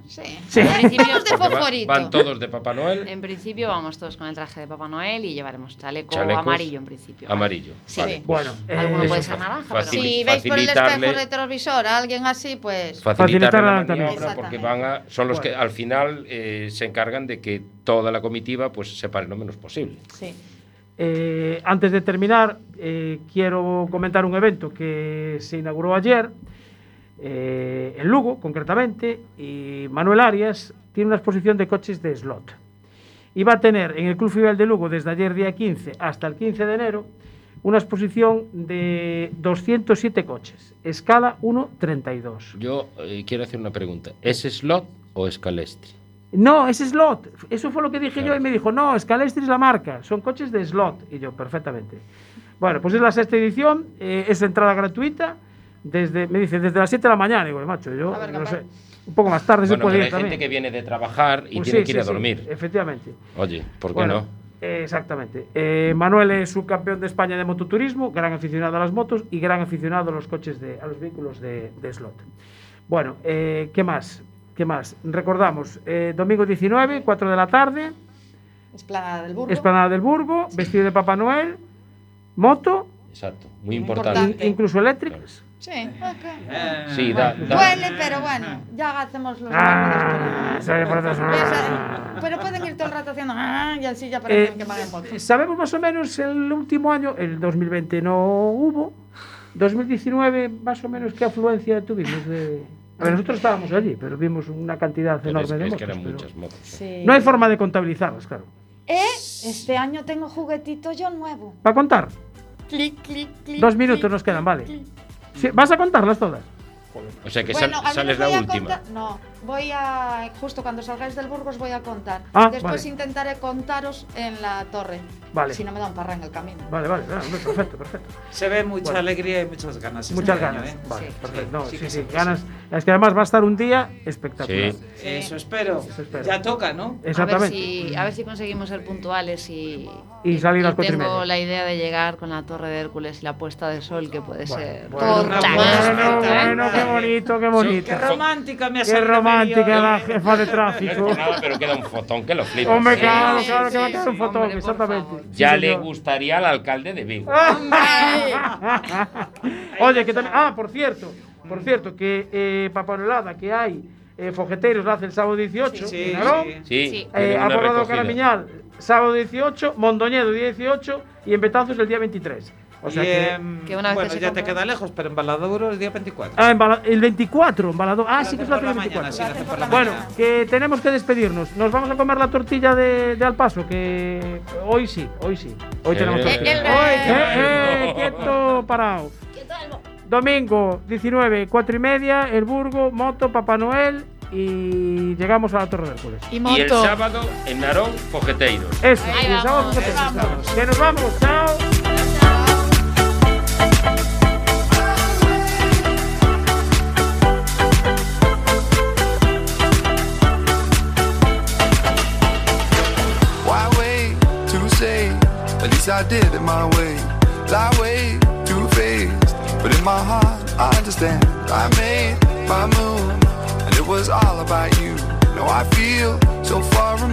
Speaker 10: Sí.
Speaker 8: En principio,
Speaker 10: de
Speaker 2: van todos de Papá Noel,
Speaker 8: en principio vamos todos con el traje de Papá Noel y llevaremos chaleco
Speaker 2: Chalecos
Speaker 8: amarillo en principio.
Speaker 2: amarillo.
Speaker 8: Sí.
Speaker 2: Vale,
Speaker 1: Bueno,
Speaker 2: pues,
Speaker 1: eh,
Speaker 8: Alguno puede ser naranja, pero...
Speaker 10: Si veis por el espejo
Speaker 2: facilitarle-
Speaker 10: retrovisor a alguien así, pues.
Speaker 2: facilitar la maniobra porque van a, son los que
Speaker 1: Bueno.
Speaker 2: al final eh, se encargan de que toda la comitiva pues se pare lo menos posible.
Speaker 10: Sí.
Speaker 1: Eh, antes de terminar, eh, quiero comentar un evento que se inauguró ayer eh, en Lugo, concretamente, y Manuel Arias tiene una exposición de coches de slot. Y va a tener en el Club Fibel de Lugo desde ayer día 15 hasta el 15 de enero una exposición de 207 coches, escala 1.32.
Speaker 2: Yo eh, quiero hacer una pregunta. ¿Es slot o es calestri?
Speaker 1: No, es slot. Eso fue lo que dije yo y me dijo, no, Scalestri es la marca, son coches de slot. Y yo, perfectamente. Bueno, pues es la sexta edición, eh, es entrada gratuita, desde, me dice, desde las 7 de la mañana. Digo, macho, yo
Speaker 10: ver,
Speaker 1: no sé, un poco más tarde se
Speaker 2: Bueno,
Speaker 1: puede
Speaker 2: pero
Speaker 1: ir
Speaker 2: hay gente
Speaker 1: también.
Speaker 2: que viene de trabajar y
Speaker 1: Pues
Speaker 2: tiene
Speaker 1: sí,
Speaker 2: que ir
Speaker 1: sí,
Speaker 2: a
Speaker 1: sí,
Speaker 2: dormir.
Speaker 1: efectivamente.
Speaker 2: Oye, ¿por qué
Speaker 1: Bueno,
Speaker 2: no?
Speaker 1: eh, exactamente. Eh, Manuel es subcampeón de España de mototurismo, gran aficionado a las motos y gran aficionado a los coches de, a los vehículos de, de slot. Bueno, eh, ¿qué más? ¿Qué más? Recordamos, eh, domingo 19, 4 de la tarde,
Speaker 10: Esplanada del Burgo.
Speaker 1: Esplanada del Burgo, vestido de Papá Noel, moto,
Speaker 2: Exacto, muy
Speaker 10: Muy
Speaker 2: importante.
Speaker 10: importante.
Speaker 1: incluso eléctricas.
Speaker 10: Sí, ok.
Speaker 2: Sí, da, da-
Speaker 10: Huele, pero bueno, ya hacemos los
Speaker 1: Ah.
Speaker 10: Esa- Pero pueden ir todo el rato haciendo "Ah", y así ya parecen
Speaker 1: Eh,
Speaker 10: que van en moto.
Speaker 1: Sabemos más o menos el último año, el 2020 no hubo, 2019 más o menos qué afluencia tuvimos de... A ver, nosotros estábamos allí, pero vimos una cantidad
Speaker 2: pero
Speaker 1: enorme
Speaker 2: es,
Speaker 1: de
Speaker 2: es
Speaker 1: motos.
Speaker 2: que eran
Speaker 1: pero
Speaker 2: muchas motos.
Speaker 10: Sí.
Speaker 1: No hay forma de contabilizarlas, claro.
Speaker 10: Eh, este año tengo juguetito yo nuevo.
Speaker 1: ¿Para contar?
Speaker 10: Clic, clic, clic.
Speaker 1: Dos minutos
Speaker 10: clic,
Speaker 1: nos quedan, vale.
Speaker 10: clic.
Speaker 1: Sí, ¿Vas a contarlas todas?
Speaker 2: O sea que sal-
Speaker 10: Bueno,
Speaker 2: sales la última.
Speaker 10: contar- no, voy a. Justo cuando salgáis del Burgos voy a contar.
Speaker 1: Ah,
Speaker 10: Después
Speaker 1: vale.
Speaker 10: intentaré contaros en la torre.
Speaker 1: Vale.
Speaker 10: Si no me da un parra en el camino.
Speaker 1: Vale, vale, perfecto, perfecto.
Speaker 9: Se ve mucha
Speaker 1: Bueno.
Speaker 9: alegría y muchas ganas. este
Speaker 1: Muchas
Speaker 9: año,
Speaker 1: ganas.
Speaker 9: ¿eh?
Speaker 1: Vale,
Speaker 9: Sí,
Speaker 1: perfecto. No, sí,
Speaker 9: sí que
Speaker 1: sí,
Speaker 9: sí,
Speaker 1: ganas. Es que además va a estar un día espectacular.
Speaker 2: Sí.
Speaker 9: Eso espero.
Speaker 1: espero.
Speaker 9: Ya toca, ¿no?
Speaker 8: A ver,
Speaker 1: Exactamente.
Speaker 8: si, a ver si conseguimos ser puntuales y,
Speaker 1: Y salir a las cuatro y
Speaker 8: tengo la idea de llegar con la Torre de Hércules y la puesta de sol que puede ser.
Speaker 1: Bueno,
Speaker 8: total.
Speaker 1: bueno, bueno, qué bonito, qué bonito.
Speaker 9: Qué romántica me ha salido
Speaker 1: romántica la jefa de
Speaker 2: No es
Speaker 1: tráfico.
Speaker 2: por nada, pero queda un fotón que lo flipas.
Speaker 1: Hombre,
Speaker 2: Sí.
Speaker 1: claro,
Speaker 8: sí,
Speaker 1: claro que va a
Speaker 8: sí,
Speaker 1: quedar un fotón,
Speaker 8: hombre,
Speaker 1: exactamente.
Speaker 8: favor.
Speaker 1: Sí,
Speaker 2: Ya le
Speaker 1: señor.
Speaker 2: gustaría al alcalde de Vigo.
Speaker 1: Oye, que también. Ah, por cierto, por cierto, que eh, Papanolada, que hay eh, fogueteros, lo hace el sábado 18
Speaker 9: Sí, sí.
Speaker 2: Sí.
Speaker 1: Eh,
Speaker 2: recogida.
Speaker 1: Caramiñal, sábado 18, Mondoñedo día 18 y en Betanzos el día 23. O sea
Speaker 9: Y,
Speaker 1: que.
Speaker 9: em,
Speaker 8: que una vez
Speaker 9: bueno,
Speaker 8: que
Speaker 9: ya te
Speaker 8: compra-
Speaker 9: queda lejos, pero en Baladuro el día 24.
Speaker 1: Ah, en Bala- el 24, en Balador. Ah, sí que es la
Speaker 9: la
Speaker 1: el
Speaker 9: mañana,
Speaker 1: 24.
Speaker 9: sí, por la
Speaker 1: Bueno,
Speaker 9: mañana.
Speaker 1: que tenemos que despedirnos. Nos vamos a comer la tortilla de, de al paso, que hoy sí, hoy sí. Hoy
Speaker 2: Eh,
Speaker 1: tenemos tortilla.
Speaker 2: eh,
Speaker 1: Hoy,
Speaker 2: eh,
Speaker 1: eh, eh, quieto, parado. Domingo 19, 4 y media, El Burgo, Moto, Papá Noel y llegamos a la Torre de Hércules.
Speaker 10: Y
Speaker 2: Y el sábado en Narón, Fogeteiros.
Speaker 1: Eso,
Speaker 8: Ahí
Speaker 1: y el sábado
Speaker 8: vamos, vamos.
Speaker 1: Que nos vamos, chao.
Speaker 11: I did it my way. Lie way too faced, but in my heart I understand. I made my move, and it was all about you. Now I feel so far removed.